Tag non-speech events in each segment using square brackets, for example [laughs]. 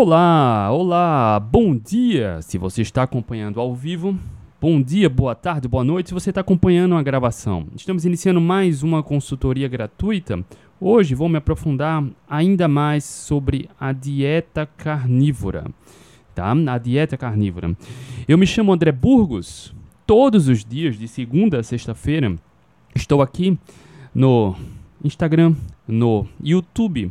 Olá, olá, bom dia! Se você está acompanhando ao vivo, bom dia, boa tarde, boa noite. Se você está acompanhando a gravação, estamos iniciando mais uma consultoria gratuita. Hoje vou me aprofundar ainda mais sobre a dieta carnívora, tá? A dieta carnívora. Eu me chamo André Burgos. Todos os dias, de segunda a sexta-feira, estou aqui no Instagram, no YouTube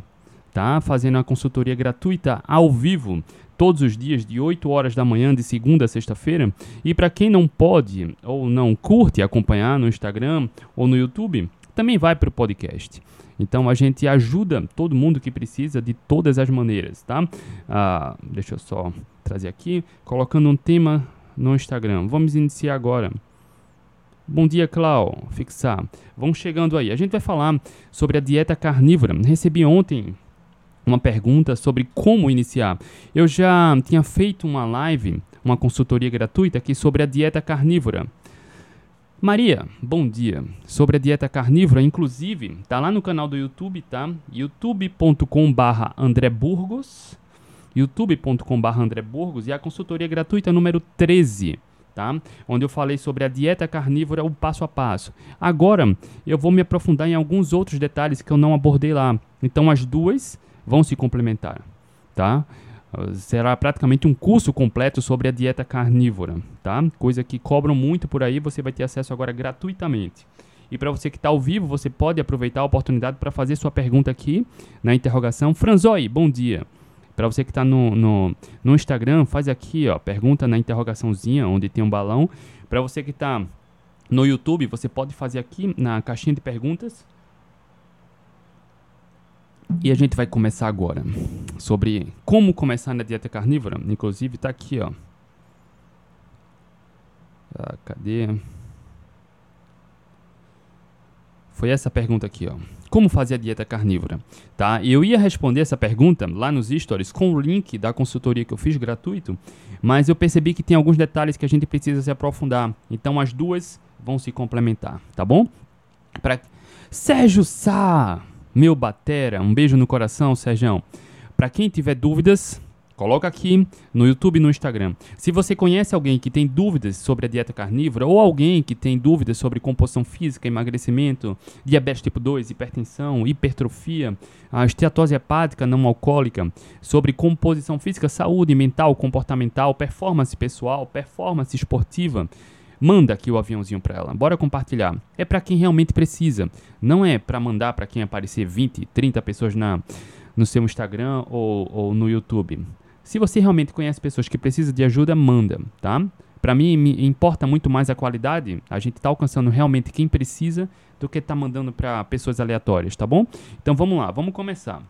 tá? Fazendo a consultoria gratuita ao vivo todos os dias de 8 horas da manhã de segunda a sexta-feira. E para quem não pode ou não curte acompanhar no Instagram ou no YouTube, também vai para o podcast. Então a gente ajuda todo mundo que precisa de todas as maneiras, tá? Ah, deixa eu só trazer aqui, colocando um tema no Instagram. Vamos iniciar agora. Bom dia, Clau. Fixar. Vamos chegando aí. A gente vai falar sobre a dieta carnívora. Recebi ontem uma pergunta sobre como iniciar. Eu já tinha feito uma live, uma consultoria gratuita aqui sobre a dieta carnívora. Maria, bom dia. Sobre a dieta carnívora, inclusive, tá lá no canal do YouTube, tá? youtube.com/barra André Burgos, youtube.com/barra André Burgos e a consultoria gratuita número 13. Tá? Onde eu falei sobre a dieta carnívora, o passo a passo. Agora eu vou me aprofundar em alguns outros detalhes que eu não abordei lá. Então as duas vão se complementar, tá? Será praticamente um curso completo sobre a dieta carnívora, tá? Coisa que cobram muito por aí, você vai ter acesso agora gratuitamente. E para você que está ao vivo, você pode aproveitar a oportunidade para fazer sua pergunta aqui na interrogação. Franzoi, bom dia. Para você que está no, no, no, Instagram, faz aqui, ó, pergunta na interrogaçãozinha, onde tem um balão. Para você que está no YouTube, você pode fazer aqui na caixinha de perguntas e a gente vai começar agora sobre como começar na dieta carnívora. Inclusive está aqui, ó. Ah, cadê? Foi essa pergunta aqui, ó. Como fazer a dieta carnívora? Tá? Eu ia responder essa pergunta lá nos stories com o link da consultoria que eu fiz gratuito, mas eu percebi que tem alguns detalhes que a gente precisa se aprofundar. Então as duas vão se complementar, tá bom? Pra... Sérgio Sá, meu batera, um beijo no coração, Sérgio. Para quem tiver dúvidas, coloca aqui no YouTube e no Instagram. Se você conhece alguém que tem dúvidas sobre a dieta carnívora ou alguém que tem dúvidas sobre composição física, emagrecimento, diabetes tipo 2, hipertensão, hipertrofia, a esteatose hepática não alcoólica, sobre composição física, saúde mental, comportamental, performance pessoal, performance esportiva, Manda aqui o aviãozinho para ela. Bora compartilhar. É para quem realmente precisa. Não é para mandar para quem aparecer 20, 30 pessoas na, no seu Instagram ou, ou no YouTube. Se você realmente conhece pessoas que precisam de ajuda, manda, tá? Para mim, me importa muito mais a qualidade. A gente está alcançando realmente quem precisa do que tá mandando para pessoas aleatórias, tá bom? Então vamos lá, vamos começar.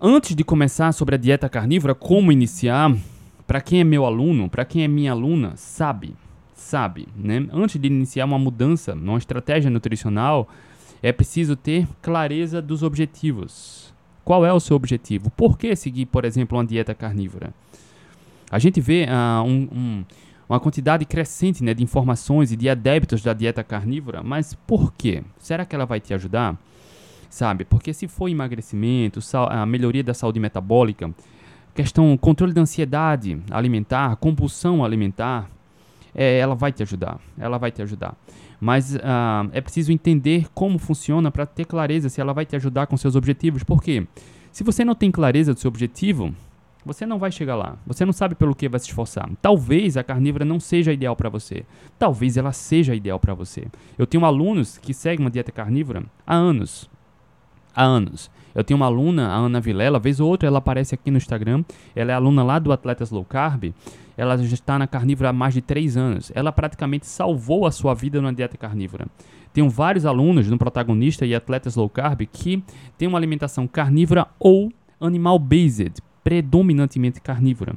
Antes de começar sobre a dieta carnívora, como iniciar, para quem é meu aluno, para quem é minha aluna, sabe, sabe, né? Antes de iniciar uma mudança, uma estratégia nutricional, é preciso ter clareza dos objetivos. Qual é o seu objetivo? Por que seguir, por exemplo, uma dieta carnívora? A gente vê uh, um, um, uma quantidade crescente né, de informações e de adeptos da dieta carnívora, mas por quê? Será que ela vai te ajudar? Sabe? Porque se for emagrecimento, a melhoria da saúde metabólica, questão controle da ansiedade alimentar, compulsão alimentar, é, ela vai te ajudar, ela vai te ajudar. Mas uh, é preciso entender como funciona para ter clareza se ela vai te ajudar com seus objetivos. Porque se você não tem clareza do seu objetivo, você não vai chegar lá. Você não sabe pelo que vai se esforçar. Talvez a carnívora não seja ideal para você. Talvez ela seja ideal para você. Eu tenho alunos que seguem uma dieta carnívora há anos. Há anos. Eu tenho uma aluna, a Ana Vilela, vez ou outra ela aparece aqui no Instagram. Ela é aluna lá do Atletas Low Carb. Ela já está na carnívora há mais de 3 anos. Ela praticamente salvou a sua vida na dieta carnívora. Tenho vários alunos no Protagonista e Atletas Low Carb que têm uma alimentação carnívora ou animal-based, predominantemente carnívora.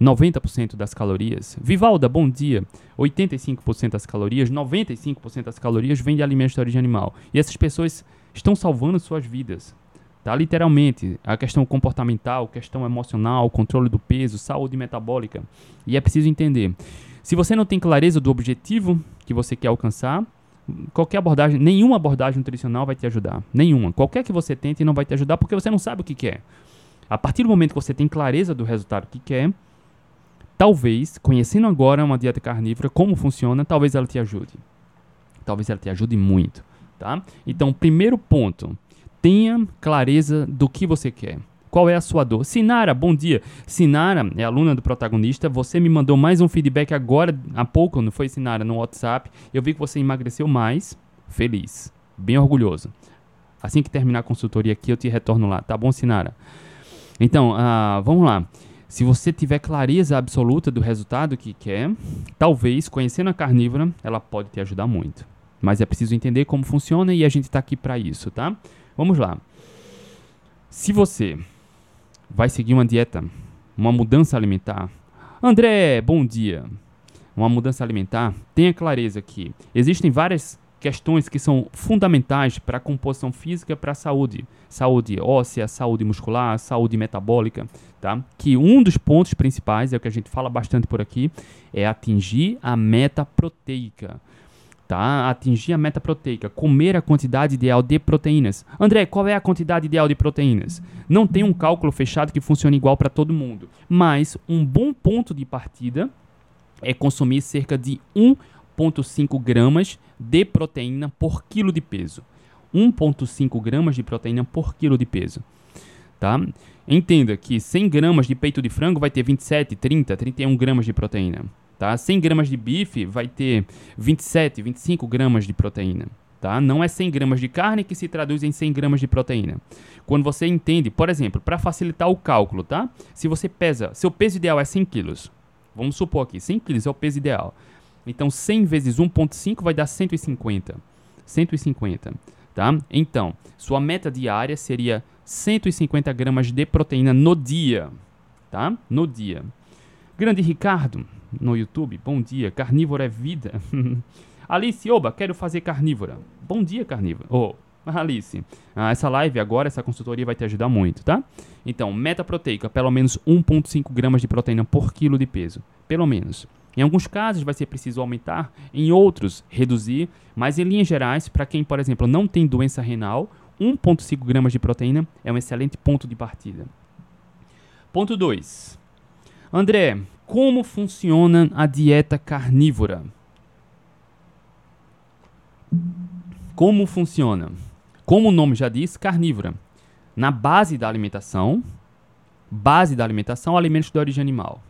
90% das calorias. Vivalda, bom dia. 85% das calorias, 95% das calorias vêm de alimentos de origem animal. E essas pessoas estão salvando suas vidas. Tá? Literalmente, a questão comportamental, questão emocional, controle do peso, saúde metabólica. E é preciso entender. Se você não tem clareza do objetivo que você quer alcançar, qualquer abordagem, nenhuma abordagem nutricional vai te ajudar. Nenhuma. Qualquer que você tente não vai te ajudar porque você não sabe o que quer. A partir do momento que você tem clareza do resultado que quer, talvez, conhecendo agora uma dieta carnívora, como funciona, talvez ela te ajude. Talvez ela te ajude muito, tá? Então, primeiro ponto, tenha clareza do que você quer. Qual é a sua dor? Sinara, bom dia. Sinara é aluna do protagonista. Você me mandou mais um feedback agora, há pouco, não foi, Sinara, no WhatsApp. Eu vi que você emagreceu mais. Feliz. Bem orgulhoso. Assim que terminar a consultoria aqui, eu te retorno lá. Tá bom, Sinara? Então, uh, vamos lá. Se você tiver clareza absoluta do resultado que quer, talvez, conhecendo a carnívora, ela pode te ajudar muito. Mas é preciso entender como funciona e a gente está aqui para isso, tá? Vamos lá. Se você vai seguir uma dieta, uma mudança alimentar. André, bom dia. Uma mudança alimentar, tenha clareza que existem várias questões que são fundamentais para a composição física para a saúde, saúde óssea, saúde muscular, saúde metabólica, tá? Que um dos pontos principais, é o que a gente fala bastante por aqui, é atingir a meta proteica tá? Atingir a meta proteica, comer a quantidade ideal de proteínas. André, qual é a quantidade ideal de proteínas? Não tem um cálculo fechado que funcione igual para todo mundo, mas um bom ponto de partida é consumir cerca de 1,5 gramas de proteína por quilo de peso. 1,5 gramas de proteína por quilo de peso. Tá? Entenda que 100 gramas de peito de frango vai ter 27, 30, 31 gramas de proteína. Tá? 100 gramas de bife vai ter 27, 25 gramas de proteína. Tá? Não é 100 gramas de carne que se traduz em 100 gramas de proteína. Quando você entende, por exemplo, para facilitar o cálculo, tá? Se você pesa, seu peso ideal é 100 quilos. Vamos supor aqui, 100 quilos é o peso ideal. Então 100 vezes 1.5 vai dar 150. 150, tá? Então, sua meta diária seria 150 gramas de proteína no dia, tá? No dia. Grande Ricardo, no YouTube. Bom dia, carnívora é vida. [laughs] Alice, oba, quero fazer carnívora. Bom dia, carnívora. Oh, [laughs] Alice, ah, essa live agora, essa consultoria vai te ajudar muito, tá? Então, meta proteica, pelo menos 1,5 gramas de proteína por quilo de peso. Pelo menos. Em alguns casos vai ser preciso aumentar, em outros reduzir, mas em linhas gerais, para quem, por exemplo, não tem doença renal, 1,5 gramas de proteína é um excelente ponto de partida. Ponto 2. André, como funciona a dieta carnívora? Como funciona? Como o nome já diz, carnívora. Na base da alimentação, base da alimentação, alimentos de origem animal.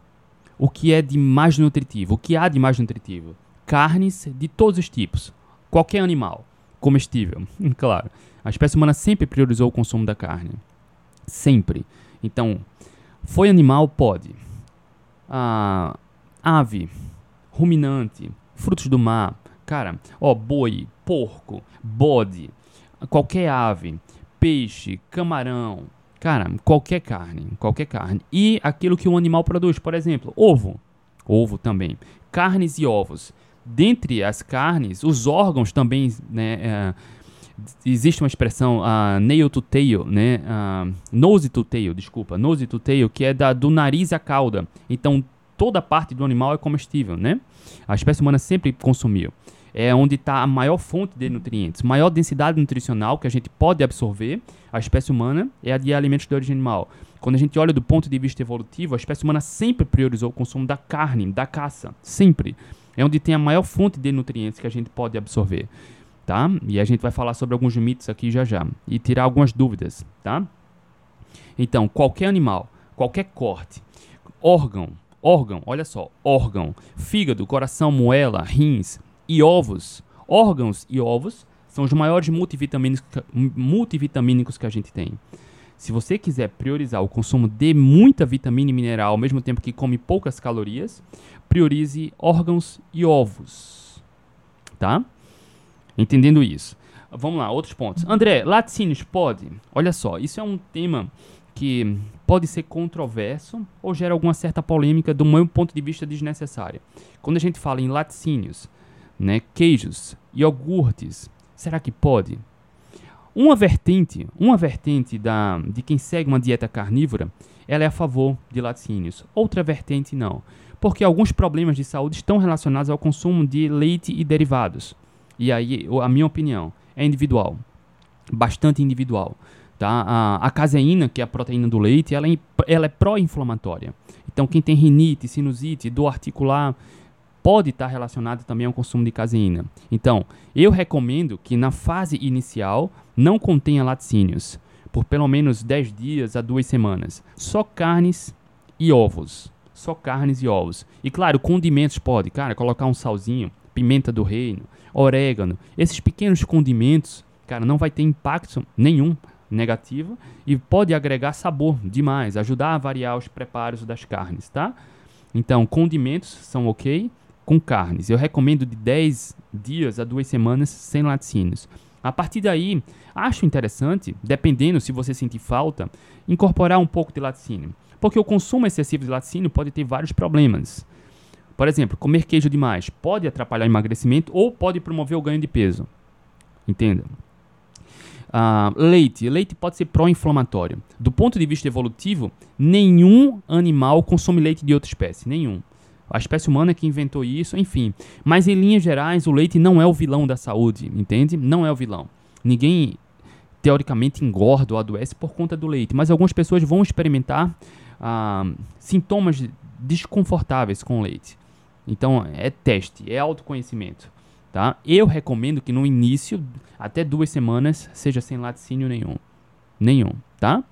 O que é de mais nutritivo? O que há de mais nutritivo? Carnes de todos os tipos. Qualquer animal comestível, [laughs] claro. A espécie humana sempre priorizou o consumo da carne. Sempre. Então, foi animal, pode ah, ave, ruminante, frutos do mar, cara, ó, boi, porco, bode, qualquer ave, peixe, camarão, cara, qualquer carne, qualquer carne. E aquilo que o animal produz, por exemplo, ovo, ovo também, carnes e ovos. Dentre as carnes, os órgãos também, né, é, existe uma expressão uh, nail to tail, né? Uh, nose to tail, desculpa, nose to tail, que é da, do nariz à cauda. Então, toda parte do animal é comestível, né? A espécie humana sempre consumiu. É onde está a maior fonte de nutrientes, maior densidade nutricional que a gente pode absorver. A espécie humana é a de alimentos de origem animal. Quando a gente olha do ponto de vista evolutivo, a espécie humana sempre priorizou o consumo da carne, da caça, sempre. É onde tem a maior fonte de nutrientes que a gente pode absorver tá? E a gente vai falar sobre alguns mitos aqui já já e tirar algumas dúvidas, tá? Então, qualquer animal, qualquer corte, órgão, órgão, olha só, órgão, fígado, coração, moela, rins e ovos. Órgãos e ovos são os maiores multivitamínicos, que a gente tem. Se você quiser priorizar o consumo de muita vitamina e mineral ao mesmo tempo que come poucas calorias, priorize órgãos e ovos, tá? Entendendo isso. Vamos lá, outros pontos. André, laticínios pode? Olha só, isso é um tema que pode ser controverso ou gera alguma certa polêmica do meu ponto de vista desnecessária. Quando a gente fala em laticínios, né, queijos, iogurtes, será que pode? Uma vertente, uma vertente da, de quem segue uma dieta carnívora, ela é a favor de laticínios. Outra vertente não, porque alguns problemas de saúde estão relacionados ao consumo de leite e derivados. E aí, a minha opinião é individual, bastante individual, Tá? A, a caseína, que é a proteína do leite, ela é, ela é pró-inflamatória. Então, quem tem rinite, sinusite, dor articular, pode estar relacionado também ao consumo de caseína. Então, eu recomendo que na fase inicial não contenha laticínios, por pelo menos 10 dias a 2 semanas. Só carnes e ovos. Só carnes e ovos. E claro, condimentos pode, cara, colocar um salzinho, pimenta do reino, orégano. Esses pequenos condimentos, cara, não vai ter impacto nenhum negativo e pode agregar sabor demais, ajudar a variar os preparos das carnes, tá? Então, condimentos são ok, com carnes. Eu recomendo de 10 dias a 2 semanas sem laticínios. A partir daí, acho interessante, dependendo se você sentir falta, incorporar um pouco de laticínio. Porque o consumo excessivo de laticínio pode ter vários problemas. Por exemplo, comer queijo demais pode atrapalhar o emagrecimento ou pode promover o ganho de peso. Entenda? Uh, leite. Leite pode ser pró-inflamatório. Do ponto de vista evolutivo, nenhum animal consome leite de outra espécie. Nenhum. A espécie humana é que inventou isso, enfim. Mas em linhas gerais, o leite não é o vilão da saúde, entende? Não é o vilão. Ninguém teoricamente engorda ou adoece por conta do leite, mas algumas pessoas vão experimentar ah, sintomas desconfortáveis com o leite. Então é teste, é autoconhecimento. Tá? Eu recomendo que no início, até duas semanas, seja sem laticínio nenhum. Nenhum, tá?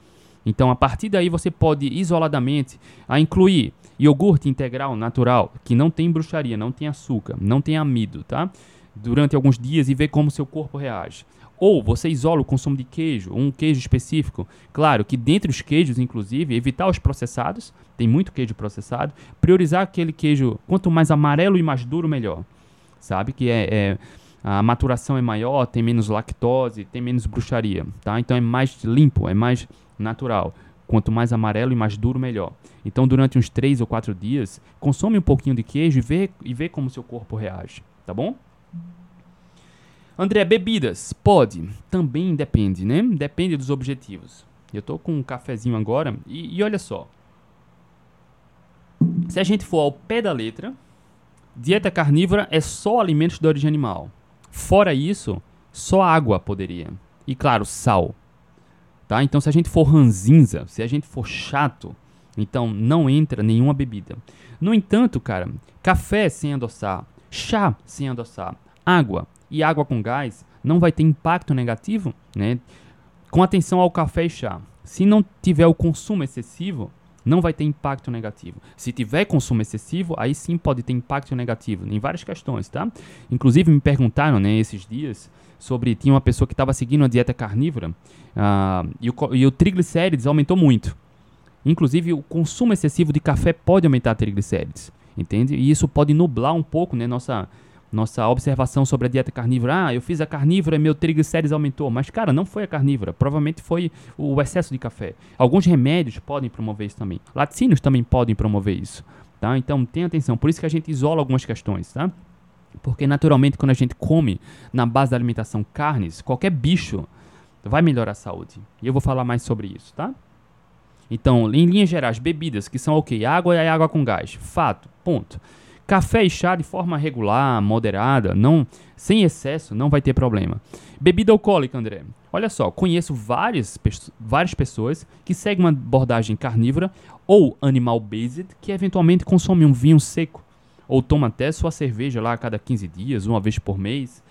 Então a partir daí você pode isoladamente a incluir Iogurte integral natural, que não tem bruxaria, não tem açúcar, não tem amido, tá? Durante alguns dias e ver como seu corpo reage. Ou você isola o consumo de queijo, um queijo específico. Claro que dentre os queijos, inclusive, evitar os processados, tem muito queijo processado, priorizar aquele queijo, quanto mais amarelo e mais duro, melhor. Sabe? Que é, é a maturação é maior, tem menos lactose, tem menos bruxaria, tá? Então é mais limpo, é mais natural. Quanto mais amarelo e mais duro, melhor. Então, durante uns 3 ou 4 dias, consome um pouquinho de queijo e vê, e vê como seu corpo reage, tá bom? André, bebidas? Pode. Também depende, né? Depende dos objetivos. Eu tô com um cafezinho agora e, e olha só. Se a gente for ao pé da letra, dieta carnívora é só alimentos de origem animal. Fora isso, só água poderia. E claro, sal. Tá? Então, se a gente for ranzinza, se a gente for chato, então não entra nenhuma bebida. No entanto, cara, café sem adoçar, chá sem adoçar, água e água com gás não vai ter impacto negativo, né? Com atenção ao café e chá. Se não tiver o consumo excessivo, não vai ter impacto negativo. Se tiver consumo excessivo, aí sim pode ter impacto negativo em várias questões, tá? Inclusive me perguntaram, né, esses dias sobre tinha uma pessoa que estava seguindo uma dieta carnívora uh, e, o, e o triglicérides aumentou muito. Inclusive, o consumo excessivo de café pode aumentar triglicérides, entende? E isso pode nublar um pouco né, nossa, nossa observação sobre a dieta carnívora. Ah, eu fiz a carnívora e meu triglicérides aumentou. Mas, cara, não foi a carnívora. Provavelmente foi o excesso de café. Alguns remédios podem promover isso também. Laticínios também podem promover isso. Tá? Então, tenha atenção. Por isso que a gente isola algumas questões, tá? Porque, naturalmente, quando a gente come na base da alimentação carnes, qualquer bicho vai melhorar a saúde. E eu vou falar mais sobre isso, tá? Então, em linhas gerais, bebidas que são ok, água e água com gás, fato, ponto. Café e chá de forma regular, moderada, não, sem excesso, não vai ter problema. Bebida alcoólica, André. Olha só, conheço várias, várias pessoas que seguem uma abordagem carnívora ou animal-based que eventualmente consomem um vinho seco ou toma até sua cerveja lá a cada 15 dias, uma vez por mês.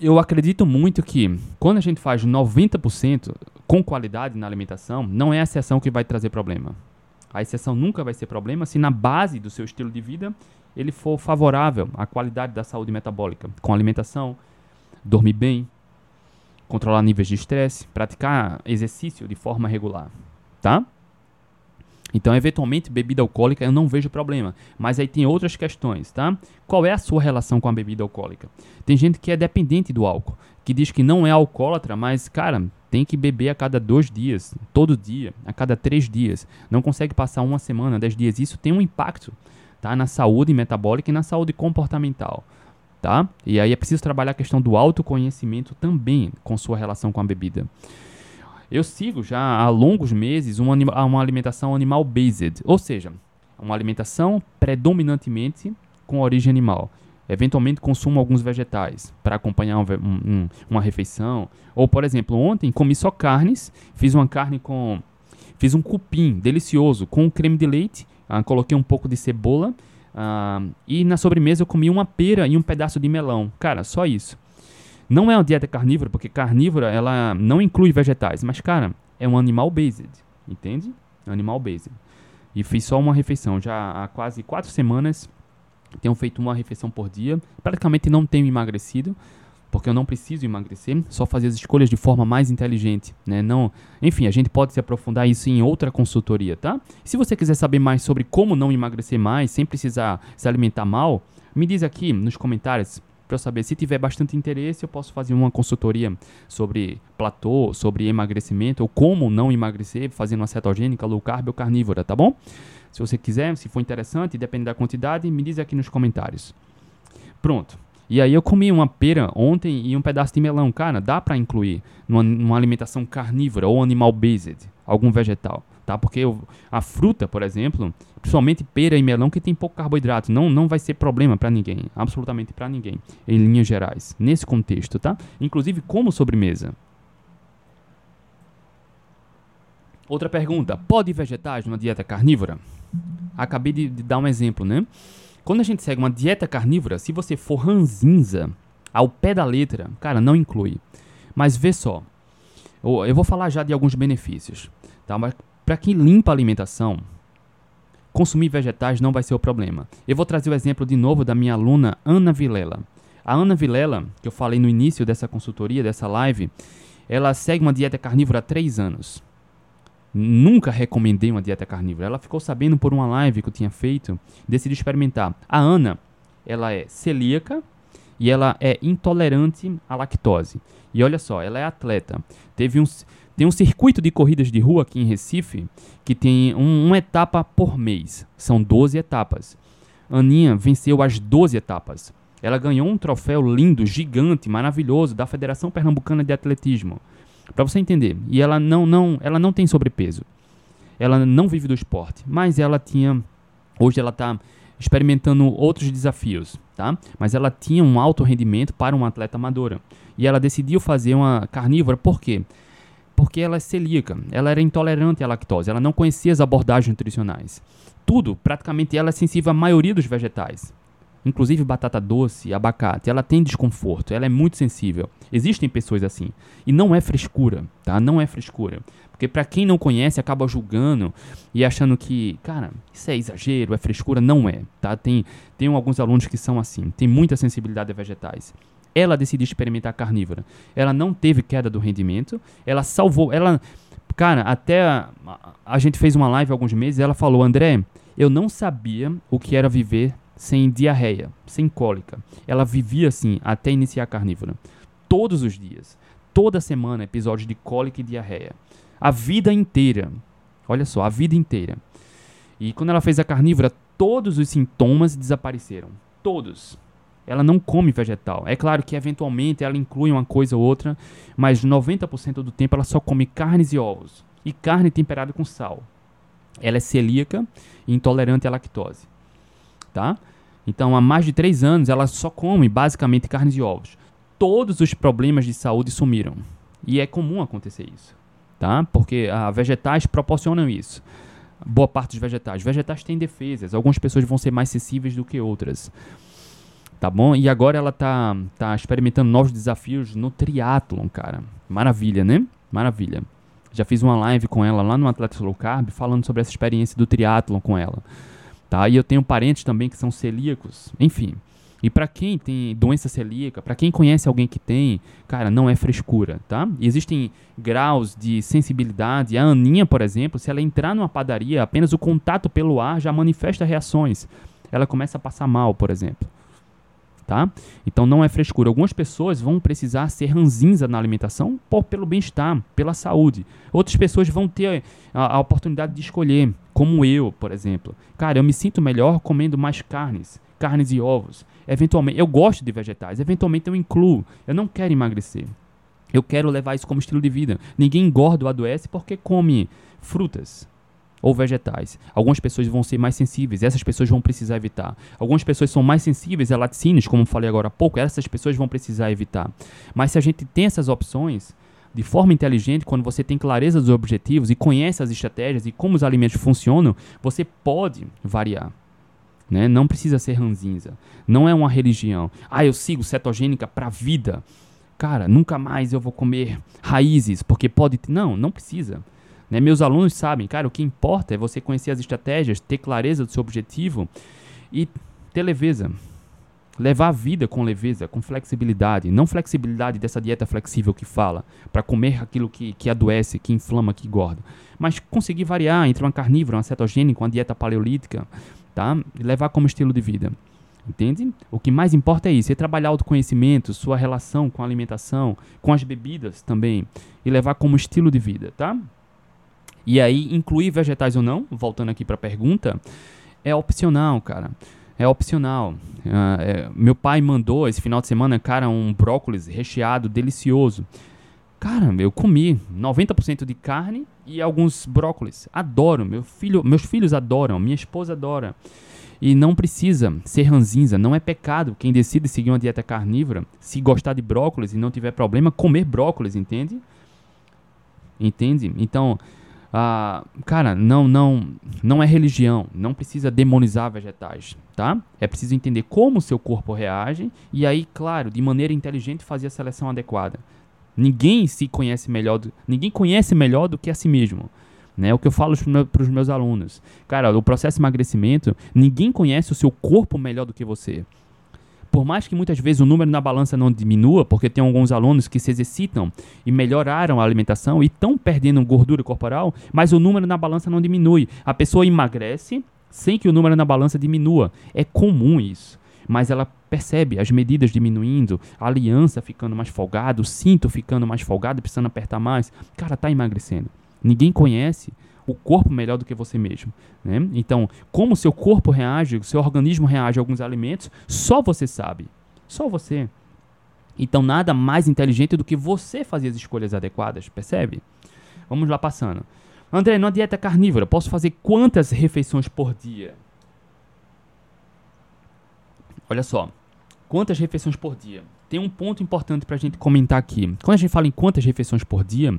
Eu acredito muito que quando a gente faz 90%, com qualidade na alimentação, não é a exceção que vai trazer problema. A exceção nunca vai ser problema se na base do seu estilo de vida ele for favorável à qualidade da saúde metabólica, com alimentação, dormir bem, controlar níveis de estresse, praticar exercício de forma regular, tá? Então, eventualmente, bebida alcoólica eu não vejo problema. Mas aí tem outras questões, tá? Qual é a sua relação com a bebida alcoólica? Tem gente que é dependente do álcool, que diz que não é alcoólatra, mas, cara, tem que beber a cada dois dias, todo dia, a cada três dias. Não consegue passar uma semana, dez dias. Isso tem um impacto, tá? Na saúde metabólica e na saúde comportamental, tá? E aí é preciso trabalhar a questão do autoconhecimento também com sua relação com a bebida. Eu sigo já há longos meses uma, uma alimentação animal-based, ou seja, uma alimentação predominantemente com origem animal. Eventualmente consumo alguns vegetais para acompanhar um, um, uma refeição. Ou, por exemplo, ontem comi só carnes, fiz uma carne com. Fiz um cupim delicioso com creme de leite, ah, coloquei um pouco de cebola ah, e na sobremesa eu comi uma pera e um pedaço de melão. Cara, só isso. Não é uma dieta carnívora, porque carnívora ela não inclui vegetais, mas cara, é um animal based, entende? É animal based. E fiz só uma refeição. Já há quase quatro semanas tenho feito uma refeição por dia. Praticamente não tenho emagrecido, porque eu não preciso emagrecer, só fazer as escolhas de forma mais inteligente, né? Não, enfim, a gente pode se aprofundar isso em outra consultoria, tá? Se você quiser saber mais sobre como não emagrecer mais sem precisar se alimentar mal, me diz aqui nos comentários para eu saber. Se tiver bastante interesse, eu posso fazer uma consultoria sobre platô, sobre emagrecimento, ou como não emagrecer, fazendo uma cetogênica, low carb ou carnívora, tá bom? Se você quiser, se for interessante, depende da quantidade, me diz aqui nos comentários. Pronto. E aí eu comi uma pera ontem e um pedaço de melão. Cara, dá para incluir numa, numa, alimentação carnívora ou animal based, algum vegetal, tá? Porque eu, a fruta, por exemplo, principalmente pera e melão que tem pouco carboidrato, não não vai ser problema para ninguém, absolutamente para ninguém, em linhas gerais, nesse contexto, tá? Inclusive como sobremesa. Outra pergunta: pode vegetais numa dieta carnívora? Acabei de, de dar um exemplo, né? Quando a gente segue uma dieta carnívora, se você for ranzinza ao pé da letra, cara, não inclui. Mas vê só. Eu vou falar já de alguns benefícios. Tá? Mas para quem limpa a alimentação, consumir vegetais não vai ser o problema. Eu vou trazer o exemplo de novo da minha aluna Ana Vilela. A Ana Vilela, que eu falei no início dessa consultoria, dessa live, ela segue uma dieta carnívora há três anos. Nunca recomendei uma dieta carnívora. Ela ficou sabendo por uma live que eu tinha feito, decidi experimentar. A Ana, ela é celíaca e ela é intolerante à lactose. E olha só, ela é atleta. Teve um, tem um circuito de corridas de rua aqui em Recife que tem um, uma etapa por mês. São 12 etapas. Aninha venceu as 12 etapas. Ela ganhou um troféu lindo, gigante, maravilhoso da Federação Pernambucana de Atletismo. Para você entender. E ela não, não, ela não tem sobrepeso. Ela não vive do esporte, mas ela tinha hoje ela está experimentando outros desafios, tá? Mas ela tinha um alto rendimento para uma atleta amadora. E ela decidiu fazer uma carnívora, por quê? Porque ela é celíaca, ela era intolerante à lactose, ela não conhecia as abordagens nutricionais. Tudo, praticamente ela é sensível à maioria dos vegetais inclusive batata doce, abacate, ela tem desconforto, ela é muito sensível. Existem pessoas assim. E não é frescura, tá? Não é frescura. Porque para quem não conhece, acaba julgando e achando que, cara, isso é exagero, é frescura. Não é, tá? Tem, tem alguns alunos que são assim, tem muita sensibilidade a vegetais. Ela decidiu experimentar carnívora. Ela não teve queda do rendimento, ela salvou, ela... Cara, até a, a gente fez uma live há alguns meses, ela falou, André, eu não sabia o que era viver sem diarreia, sem cólica. Ela vivia assim até iniciar a carnívora. Todos os dias, toda semana, episódios de cólica e diarreia. A vida inteira. Olha só, a vida inteira. E quando ela fez a carnívora, todos os sintomas desapareceram. Todos. Ela não come vegetal. É claro que eventualmente ela inclui uma coisa ou outra, mas 90% do tempo ela só come carnes e ovos. E carne temperada com sal. Ela é celíaca e intolerante à lactose tá? Então, há mais de três anos, ela só come basicamente carnes e ovos. Todos os problemas de saúde sumiram. E é comum acontecer isso, tá? Porque ah, vegetais proporcionam isso. Boa parte dos vegetais. Vegetais têm defesas. Algumas pessoas vão ser mais sensíveis do que outras. Tá bom? E agora ela tá, tá experimentando novos desafios no triatlon, cara. Maravilha, né? Maravilha. Já fiz uma live com ela lá no Atletas Low Carb falando sobre essa experiência do triatlon com ela tá? E eu tenho parentes também que são celíacos, enfim. E para quem tem doença celíaca, para quem conhece alguém que tem, cara, não é frescura, tá? E existem graus de sensibilidade. A Aninha, por exemplo, se ela entrar numa padaria, apenas o contato pelo ar já manifesta reações. Ela começa a passar mal, por exemplo. Tá? Então não é frescura. Algumas pessoas vão precisar ser ranzinza na alimentação por, pelo bem-estar, pela saúde. Outras pessoas vão ter a, a oportunidade de escolher como eu, por exemplo. Cara, eu me sinto melhor comendo mais carnes, carnes e ovos. Eventualmente, eu gosto de vegetais, eventualmente eu incluo. Eu não quero emagrecer. Eu quero levar isso como estilo de vida. Ninguém engorda ou adoece porque come frutas. Ou vegetais. Algumas pessoas vão ser mais sensíveis, essas pessoas vão precisar evitar. Algumas pessoas são mais sensíveis a laticínios, como falei agora há pouco, essas pessoas vão precisar evitar. Mas se a gente tem essas opções, de forma inteligente, quando você tem clareza dos objetivos e conhece as estratégias e como os alimentos funcionam, você pode variar. Né? Não precisa ser ranzinza. Não é uma religião. Ah, eu sigo cetogênica para vida. Cara, nunca mais eu vou comer raízes, porque pode. Não, não precisa. Né? Meus alunos sabem, cara, o que importa é você conhecer as estratégias, ter clareza do seu objetivo e ter leveza. Levar a vida com leveza, com flexibilidade. Não flexibilidade dessa dieta flexível que fala, para comer aquilo que, que adoece, que inflama, que engorda. Mas conseguir variar entre uma carnívora, uma cetogênica, uma dieta paleolítica, tá? E levar como estilo de vida. Entende? O que mais importa é isso, é trabalhar autoconhecimento, sua relação com a alimentação, com as bebidas também, e levar como estilo de vida, tá? E aí, incluir vegetais ou não, voltando aqui para a pergunta, é opcional, cara. É opcional. Uh, é, meu pai mandou esse final de semana, cara, um brócolis recheado, delicioso. Cara, eu comi 90% de carne e alguns brócolis. Adoro. Meu filho, meus filhos adoram, minha esposa adora. E não precisa ser ranzinza, não é pecado quem decide seguir uma dieta carnívora, se gostar de brócolis e não tiver problema, comer brócolis, entende? Entende? Então, ah, cara, não, não, não é religião. Não precisa demonizar vegetais, tá? É preciso entender como o seu corpo reage e aí, claro, de maneira inteligente fazer a seleção adequada. Ninguém se conhece melhor, do, ninguém conhece melhor do que a si mesmo. Né? O que eu falo para os meus alunos. Cara, o processo de emagrecimento, ninguém conhece o seu corpo melhor do que você por mais que muitas vezes o número na balança não diminua, porque tem alguns alunos que se exercitam e melhoraram a alimentação e estão perdendo gordura corporal, mas o número na balança não diminui. A pessoa emagrece sem que o número na balança diminua. É comum isso. Mas ela percebe as medidas diminuindo, a aliança ficando mais folgada, o cinto ficando mais folgado, precisando apertar mais. Cara, tá emagrecendo. Ninguém conhece o corpo melhor do que você mesmo. Né? Então, como o seu corpo reage, o seu organismo reage a alguns alimentos, só você sabe. Só você. Então, nada mais inteligente do que você fazer as escolhas adequadas, percebe? Vamos lá passando. André, numa dieta carnívora, posso fazer quantas refeições por dia? Olha só, quantas refeições por dia? Tem um ponto importante para a gente comentar aqui. Quando a gente fala em quantas refeições por dia,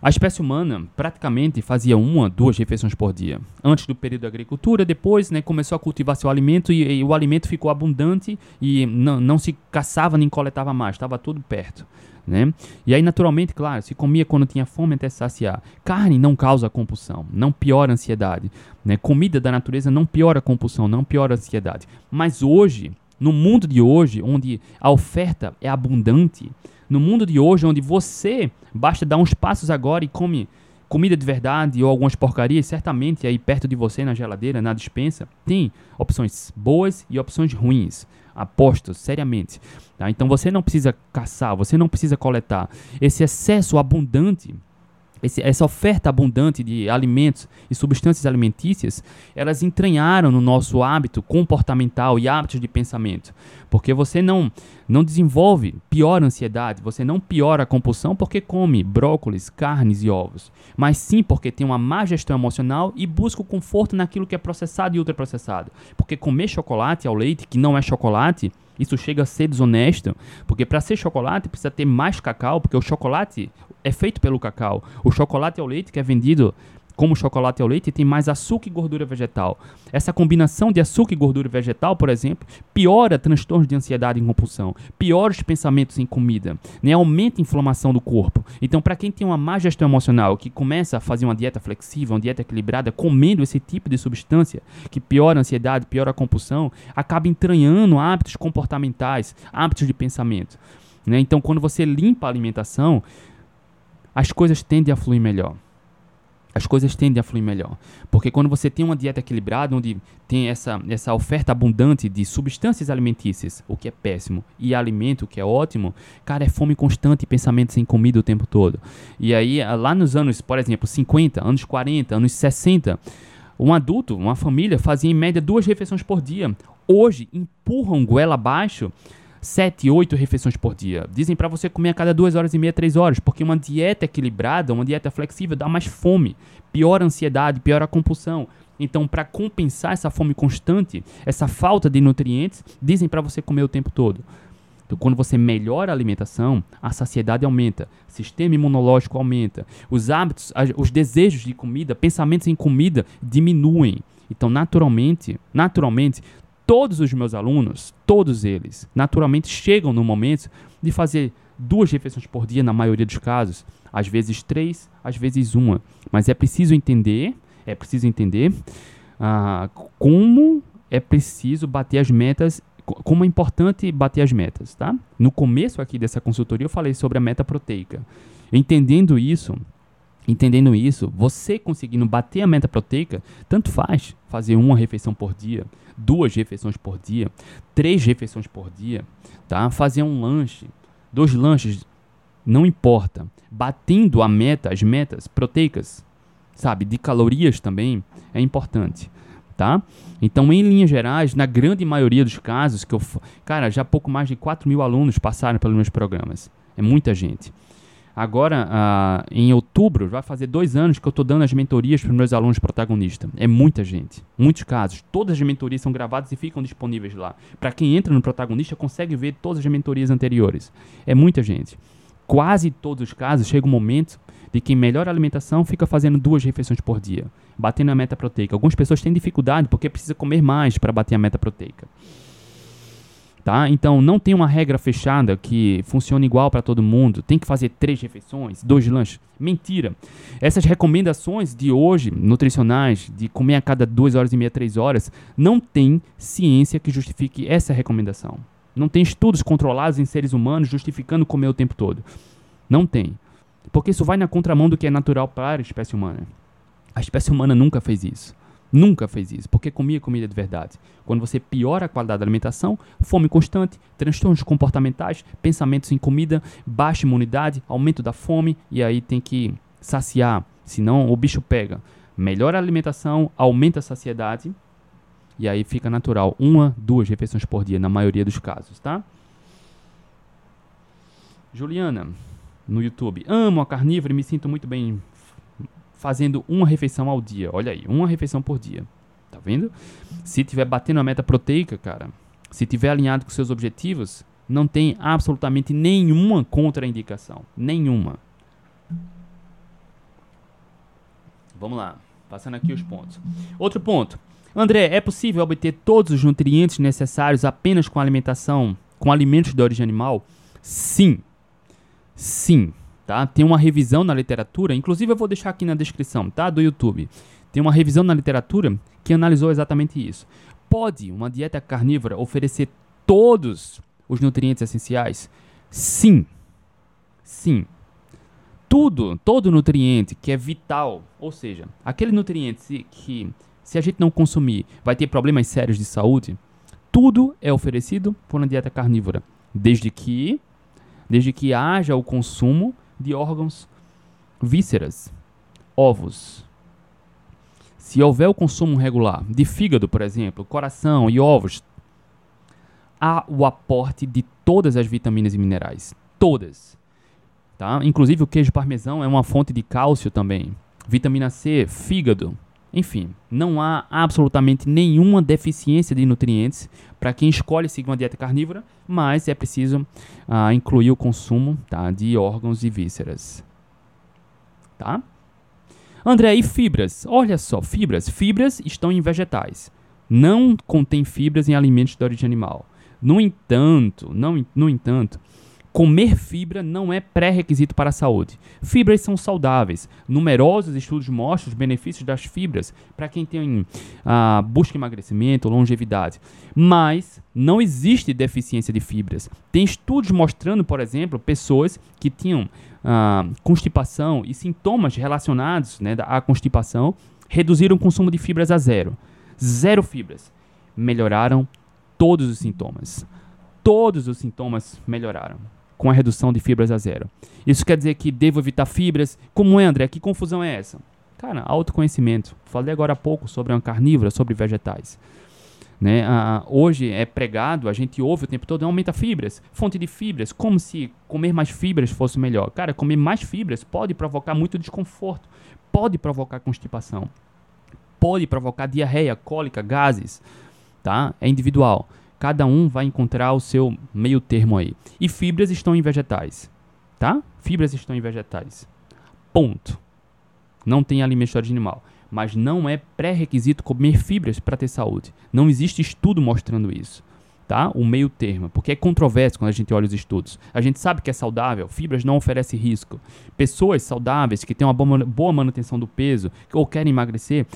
a espécie humana praticamente fazia uma, duas refeições por dia. Antes do período da agricultura, depois né, começou a cultivar seu alimento e, e o alimento ficou abundante e não, não se caçava nem coletava mais, estava tudo perto. Né? E aí, naturalmente, claro, se comia quando tinha fome até saciar. Carne não causa compulsão, não piora a ansiedade. Né? Comida da natureza não piora a compulsão, não piora a ansiedade. Mas hoje, no mundo de hoje, onde a oferta é abundante, no mundo de hoje, onde você basta dar uns passos agora e come comida de verdade ou algumas porcarias, certamente aí perto de você na geladeira, na dispensa, tem opções boas e opções ruins. Aposto seriamente. Tá? Então você não precisa caçar, você não precisa coletar. Esse excesso abundante esse, essa oferta abundante de alimentos e substâncias alimentícias, elas entranharam no nosso hábito comportamental e hábitos de pensamento. Porque você não, não desenvolve pior ansiedade, você não piora a compulsão porque come brócolis, carnes e ovos, mas sim porque tem uma má gestão emocional e busca o conforto naquilo que é processado e ultraprocessado. Porque comer chocolate ao leite, que não é chocolate, isso chega a ser desonesto, porque para ser chocolate precisa ter mais cacau, porque o chocolate é feito pelo cacau. O chocolate ao leite que é vendido como chocolate ao leite, tem mais açúcar e gordura vegetal. Essa combinação de açúcar e gordura vegetal, por exemplo, piora transtornos de ansiedade e compulsão, piora os pensamentos em comida, né? aumenta a inflamação do corpo. Então, para quem tem uma má gestão emocional, que começa a fazer uma dieta flexível, uma dieta equilibrada, comendo esse tipo de substância que piora a ansiedade, piora a compulsão, acaba entranhando hábitos comportamentais, hábitos de pensamento. Né? Então, quando você limpa a alimentação, as coisas tendem a fluir melhor as coisas tendem a fluir melhor. Porque quando você tem uma dieta equilibrada, onde tem essa, essa oferta abundante de substâncias alimentícias, o que é péssimo, e alimento, o que é ótimo, cara, é fome constante e pensamento sem comida o tempo todo. E aí, ah, lá nos anos, por exemplo, 50, anos 40, anos 60, um adulto, uma família, fazia em média duas refeições por dia. Hoje, empurram goela abaixo sete, oito refeições por dia. Dizem para você comer a cada duas horas e meia, três horas, porque uma dieta equilibrada, uma dieta flexível dá mais fome, piora a ansiedade, piora a compulsão. Então, para compensar essa fome constante, essa falta de nutrientes, dizem para você comer o tempo todo. Então, quando você melhora a alimentação, a saciedade aumenta, o sistema imunológico aumenta, os hábitos, os desejos de comida, pensamentos em comida diminuem. Então, naturalmente, naturalmente, todos os meus alunos, todos eles, naturalmente chegam no momento de fazer duas refeições por dia na maioria dos casos, às vezes três, às vezes uma. Mas é preciso entender, é preciso entender ah, como é preciso bater as metas, como é importante bater as metas, tá? No começo aqui dessa consultoria eu falei sobre a meta proteica. Entendendo isso, Entendendo isso, você conseguindo bater a meta proteica, tanto faz fazer uma refeição por dia, duas refeições por dia, três refeições por dia, tá? Fazer um lanche, dois lanches, não importa. Batendo a meta, as metas proteicas, sabe, de calorias também, é importante, tá? Então, em linhas gerais, na grande maioria dos casos que eu, cara, já pouco mais de 4 mil alunos passaram pelos meus programas, é muita gente. Agora, uh, em outubro, vai fazer dois anos que eu estou dando as mentorias para os meus alunos protagonistas. É muita gente, muitos casos. Todas as mentorias são gravadas e ficam disponíveis lá. Para quem entra no protagonista, consegue ver todas as mentorias anteriores. É muita gente. Quase todos os casos chega um momento de quem melhora a alimentação fica fazendo duas refeições por dia, batendo a meta proteica. Algumas pessoas têm dificuldade porque precisa comer mais para bater a meta proteica. Tá? Então não tem uma regra fechada que funcione igual para todo mundo. Tem que fazer três refeições, dois lanches. Mentira. Essas recomendações de hoje, nutricionais, de comer a cada duas horas e meia, três horas, não tem ciência que justifique essa recomendação. Não tem estudos controlados em seres humanos justificando comer o tempo todo. Não tem. Porque isso vai na contramão do que é natural para a espécie humana. A espécie humana nunca fez isso. Nunca fez isso, porque comia comida de verdade. Quando você piora a qualidade da alimentação, fome constante, transtornos comportamentais, pensamentos em comida, baixa imunidade, aumento da fome, e aí tem que saciar, senão o bicho pega. Melhora a alimentação, aumenta a saciedade, e aí fica natural. Uma, duas refeições por dia, na maioria dos casos, tá? Juliana, no YouTube. Amo a carnívora e me sinto muito bem fazendo uma refeição ao dia. Olha aí, uma refeição por dia. Tá vendo? Se tiver batendo a meta proteica, cara, se tiver alinhado com seus objetivos, não tem absolutamente nenhuma contraindicação. Nenhuma. Vamos lá, passando aqui os pontos. Outro ponto. André, é possível obter todos os nutrientes necessários apenas com alimentação, com alimentos de origem animal? Sim. Sim. Tá? Tem uma revisão na literatura, inclusive eu vou deixar aqui na descrição, tá? Do YouTube. Tem uma revisão na literatura que analisou exatamente isso. Pode uma dieta carnívora oferecer todos os nutrientes essenciais? Sim. Sim. Tudo, todo nutriente que é vital, ou seja, aquele nutriente que se a gente não consumir vai ter problemas sérios de saúde, tudo é oferecido por uma dieta carnívora, desde que desde que haja o consumo de órgãos, vísceras, ovos. Se houver o consumo regular de fígado, por exemplo, coração e ovos, há o aporte de todas as vitaminas e minerais. Todas. Tá? Inclusive o queijo parmesão é uma fonte de cálcio também. Vitamina C, fígado. Enfim, não há absolutamente nenhuma deficiência de nutrientes para quem escolhe seguir uma dieta carnívora, mas é preciso uh, incluir o consumo tá, de órgãos e vísceras. Tá? André, e fibras? Olha só, fibras. Fibras estão em vegetais. Não contém fibras em alimentos de origem animal. No entanto, não, no entanto, Comer fibra não é pré-requisito para a saúde. Fibras são saudáveis. Numerosos estudos mostram os benefícios das fibras para quem tem uh, busca emagrecimento, longevidade. Mas não existe deficiência de fibras. Tem estudos mostrando, por exemplo, pessoas que tinham uh, constipação e sintomas relacionados né, à constipação reduziram o consumo de fibras a zero. Zero fibras. Melhoraram todos os sintomas. Todos os sintomas melhoraram com a redução de fibras a zero. Isso quer dizer que devo evitar fibras? Como é, André? Que confusão é essa? Cara, autoconhecimento. Falei agora há pouco sobre uma carnívora, sobre vegetais. Né? Ah, hoje é pregado, a gente ouve o tempo todo, aumenta fibras, fonte de fibras, como se comer mais fibras fosse melhor. Cara, comer mais fibras pode provocar muito desconforto, pode provocar constipação, pode provocar diarreia, cólica, gases, tá? É individual. Cada um vai encontrar o seu meio termo aí. E fibras estão em vegetais, tá? Fibras estão em vegetais. Ponto. Não tem alimento de animal mas não é pré-requisito comer fibras para ter saúde. Não existe estudo mostrando isso. Tá? O meio termo, porque é controverso quando a gente olha os estudos. A gente sabe que é saudável, fibras não oferecem risco. Pessoas saudáveis que têm uma boa manutenção do peso ou querem emagrecer,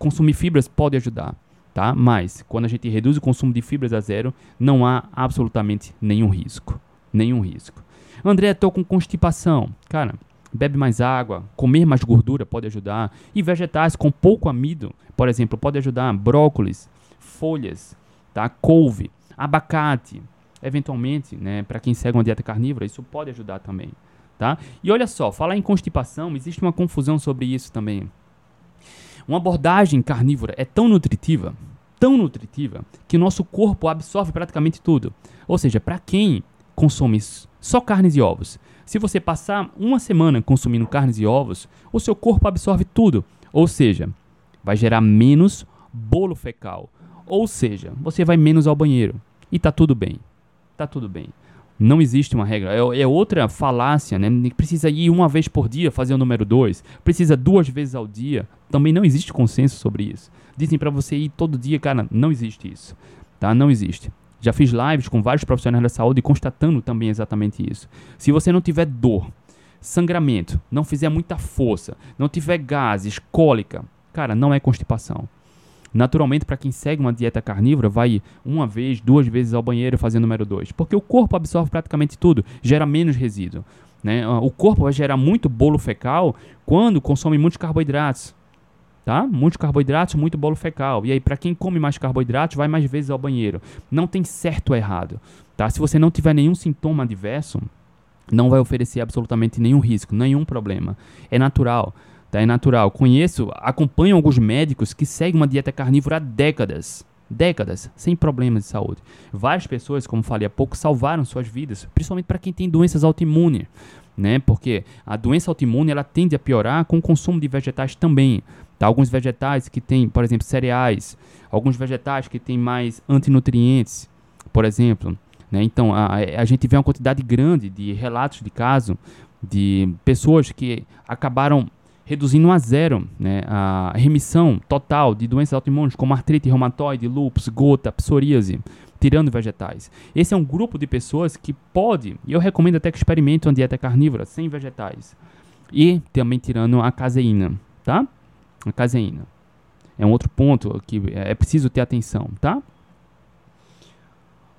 consumir fibras pode ajudar. Tá? Mas quando a gente reduz o consumo de fibras a zero, não há absolutamente nenhum risco. Nenhum risco. André, estou com constipação. Cara, bebe mais água, comer mais gordura pode ajudar. E vegetais com pouco amido, por exemplo, pode ajudar brócolis, folhas, tá? couve, abacate. Eventualmente, né, para quem segue uma dieta carnívora, isso pode ajudar também. Tá? E olha só, falar em constipação, existe uma confusão sobre isso também. Uma abordagem carnívora é tão nutritiva, tão nutritiva, que nosso corpo absorve praticamente tudo. Ou seja, para quem consome só carnes e ovos, se você passar uma semana consumindo carnes e ovos, o seu corpo absorve tudo. Ou seja, vai gerar menos bolo fecal. Ou seja, você vai menos ao banheiro. E tá tudo bem. Tá tudo bem. Não existe uma regra. É, é outra falácia, né? Precisa ir uma vez por dia fazer o número 2. Precisa duas vezes ao dia. Também não existe consenso sobre isso. Dizem para você ir todo dia, cara, não existe isso. Tá? Não existe. Já fiz lives com vários profissionais da saúde constatando também exatamente isso. Se você não tiver dor, sangramento, não fizer muita força, não tiver gases, cólica, cara, não é constipação. Naturalmente, para quem segue uma dieta carnívora, vai uma vez, duas vezes ao banheiro fazendo número dois, porque o corpo absorve praticamente tudo, gera menos resíduo. Né? O corpo vai gerar muito bolo fecal quando consome muitos carboidratos tá? Muitos carboidratos, muito bolo fecal. E aí, para quem come mais carboidratos, vai mais vezes ao banheiro. Não tem certo ou errado, tá? Se você não tiver nenhum sintoma adverso, não vai oferecer absolutamente nenhum risco, nenhum problema. É natural, tá? É natural. Conheço, acompanho alguns médicos que seguem uma dieta carnívora há décadas. Décadas, sem problemas de saúde. Várias pessoas, como falei há pouco, salvaram suas vidas, principalmente para quem tem doenças autoimunes né? Porque a doença autoimune ela tende a piorar com o consumo de vegetais também. Tá? Alguns vegetais que têm, por exemplo, cereais, alguns vegetais que têm mais antinutrientes, por exemplo. Né? Então, a, a gente vê uma quantidade grande de relatos de caso de pessoas que acabaram reduzindo a zero né, a remissão total de doenças autoimunes como artrite reumatoide, lúpus, gota, psoríase, tirando vegetais. Esse é um grupo de pessoas que pode, e eu recomendo até que experimente uma dieta carnívora sem vegetais. E também tirando a caseína, tá? A caseína. É um outro ponto que é preciso ter atenção, tá?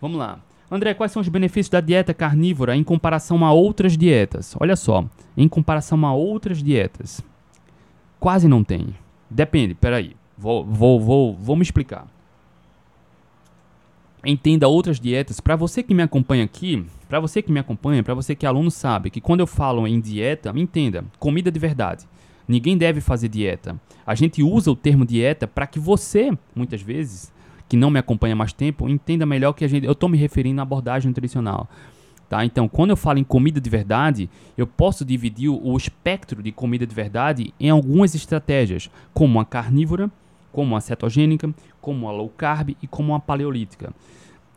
Vamos lá. André, quais são os benefícios da dieta carnívora em comparação a outras dietas? Olha só, em comparação a outras dietas, quase não tem. Depende, peraí. Vou, vou, vou, vou me explicar. Entenda outras dietas. Para você que me acompanha aqui, para você que me acompanha, para você que é aluno sabe que quando eu falo em dieta, entenda, comida de verdade. Ninguém deve fazer dieta. A gente usa o termo dieta para que você, muitas vezes, que não me acompanha mais tempo, entenda melhor que a gente, eu estou me referindo à abordagem nutricional. Tá? Então, quando eu falo em comida de verdade, eu posso dividir o espectro de comida de verdade em algumas estratégias, como a carnívora, como a cetogênica, como a low carb e como a paleolítica.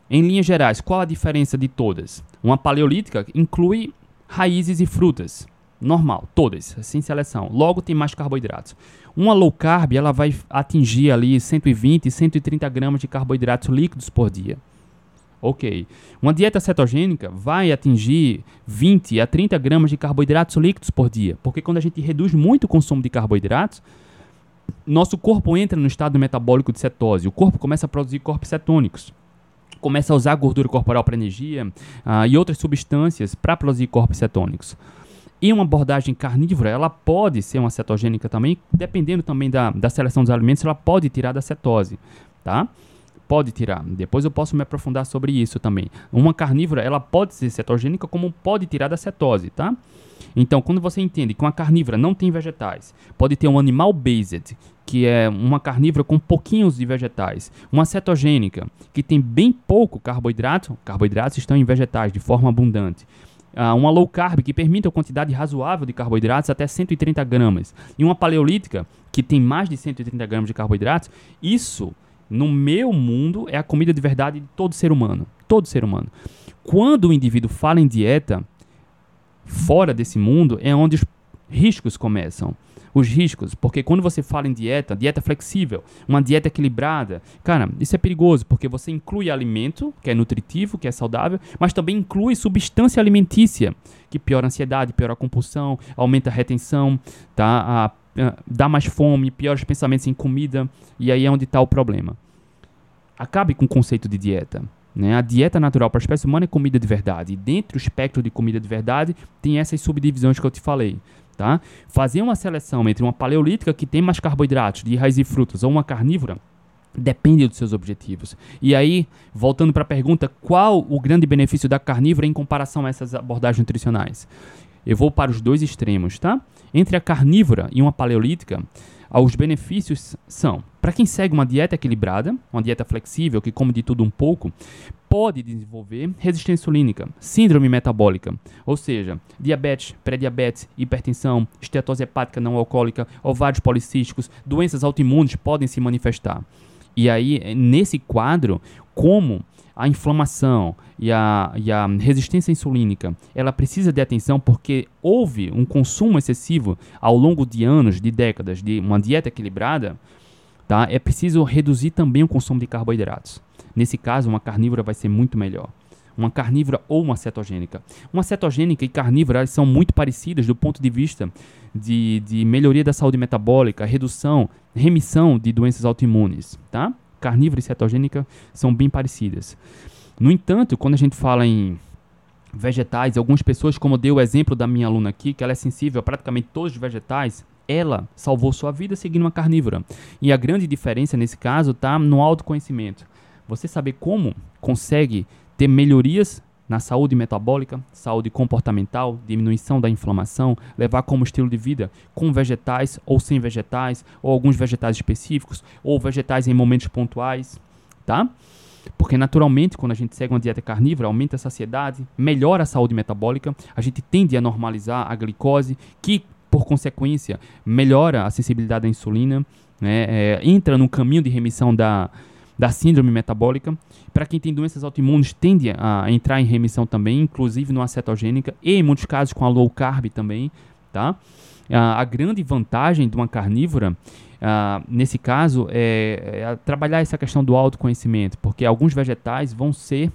Em linhas gerais, qual a diferença de todas? Uma paleolítica inclui raízes e frutas, normal, todas, sem seleção. Logo tem mais carboidratos. Uma low carb, ela vai atingir ali 120, 130 gramas de carboidratos líquidos por dia. Ok. Uma dieta cetogênica vai atingir 20 a 30 gramas de carboidratos líquidos por dia, porque quando a gente reduz muito o consumo de carboidratos, nosso corpo entra no estado metabólico de cetose. O corpo começa a produzir corpos cetônicos começa a usar gordura corporal para energia uh, e outras substâncias para produzir corpos cetônicos. E uma abordagem carnívora, ela pode ser uma cetogênica também, dependendo também da, da seleção dos alimentos, ela pode tirar da cetose, tá? Pode tirar. Depois eu posso me aprofundar sobre isso também. Uma carnívora, ela pode ser cetogênica como pode tirar da cetose, tá? Então, quando você entende que uma carnívora não tem vegetais, pode ter um animal based, que é uma carnívora com pouquinhos de vegetais, uma cetogênica, que tem bem pouco carboidrato, carboidratos estão em vegetais de forma abundante, uh, uma low carb que permite a quantidade razoável de carboidratos até 130 gramas, e uma paleolítica que tem mais de 130 gramas de carboidratos, isso no meu mundo, é a comida de verdade de todo ser humano. Todo ser humano. Quando o indivíduo fala em dieta, fora desse mundo, é onde os riscos começam. Os riscos, porque quando você fala em dieta, dieta flexível, uma dieta equilibrada, cara, isso é perigoso, porque você inclui alimento, que é nutritivo, que é saudável, mas também inclui substância alimentícia, que piora a ansiedade, piora a compulsão, aumenta a retenção, tá? A dá mais fome, piores pensamentos em comida, e aí é onde está o problema. Acabe com o conceito de dieta. Né? A dieta natural para a espécie humana é comida de verdade. E dentro do espectro de comida de verdade tem essas subdivisões que eu te falei. Tá? Fazer uma seleção entre uma paleolítica que tem mais carboidratos, de raiz e frutas, ou uma carnívora, depende dos seus objetivos. E aí, voltando para a pergunta, qual o grande benefício da carnívora em comparação a essas abordagens nutricionais? Eu vou para os dois extremos, tá? Entre a carnívora e uma paleolítica, os benefícios são: para quem segue uma dieta equilibrada, uma dieta flexível que come de tudo um pouco, pode desenvolver resistência insulínica, síndrome metabólica, ou seja, diabetes, pré-diabetes, hipertensão, estetose hepática não alcoólica, ovários policísticos, doenças autoimunes podem se manifestar. E aí, nesse quadro, como a inflamação e a, e a resistência insulínica, ela precisa de atenção porque houve um consumo excessivo ao longo de anos, de décadas, de uma dieta equilibrada, tá? é preciso reduzir também o consumo de carboidratos. Nesse caso, uma carnívora vai ser muito melhor. Uma carnívora ou uma cetogênica. Uma cetogênica e carnívora são muito parecidas do ponto de vista de, de melhoria da saúde metabólica, redução, remissão de doenças autoimunes. Tá? Carnívora e cetogênica são bem parecidas. No entanto, quando a gente fala em vegetais, algumas pessoas, como deu o exemplo da minha aluna aqui, que ela é sensível a praticamente todos os vegetais, ela salvou sua vida seguindo uma carnívora. E a grande diferença nesse caso está no autoconhecimento. Você saber como consegue ter melhorias na saúde metabólica, saúde comportamental, diminuição da inflamação, levar como estilo de vida com vegetais ou sem vegetais, ou alguns vegetais específicos, ou vegetais em momentos pontuais, tá? Porque naturalmente, quando a gente segue uma dieta carnívora, aumenta a saciedade, melhora a saúde metabólica, a gente tende a normalizar a glicose, que por consequência melhora a sensibilidade à insulina, né? é, entra no caminho de remissão da, da síndrome metabólica. Para quem tem doenças autoimunes, tende a entrar em remissão também, inclusive no acetogênica e em muitos casos com a low carb também, tá? a grande vantagem de uma carnívora, nesse caso, é, é, trabalhar essa questão do autoconhecimento, porque alguns vegetais vão ser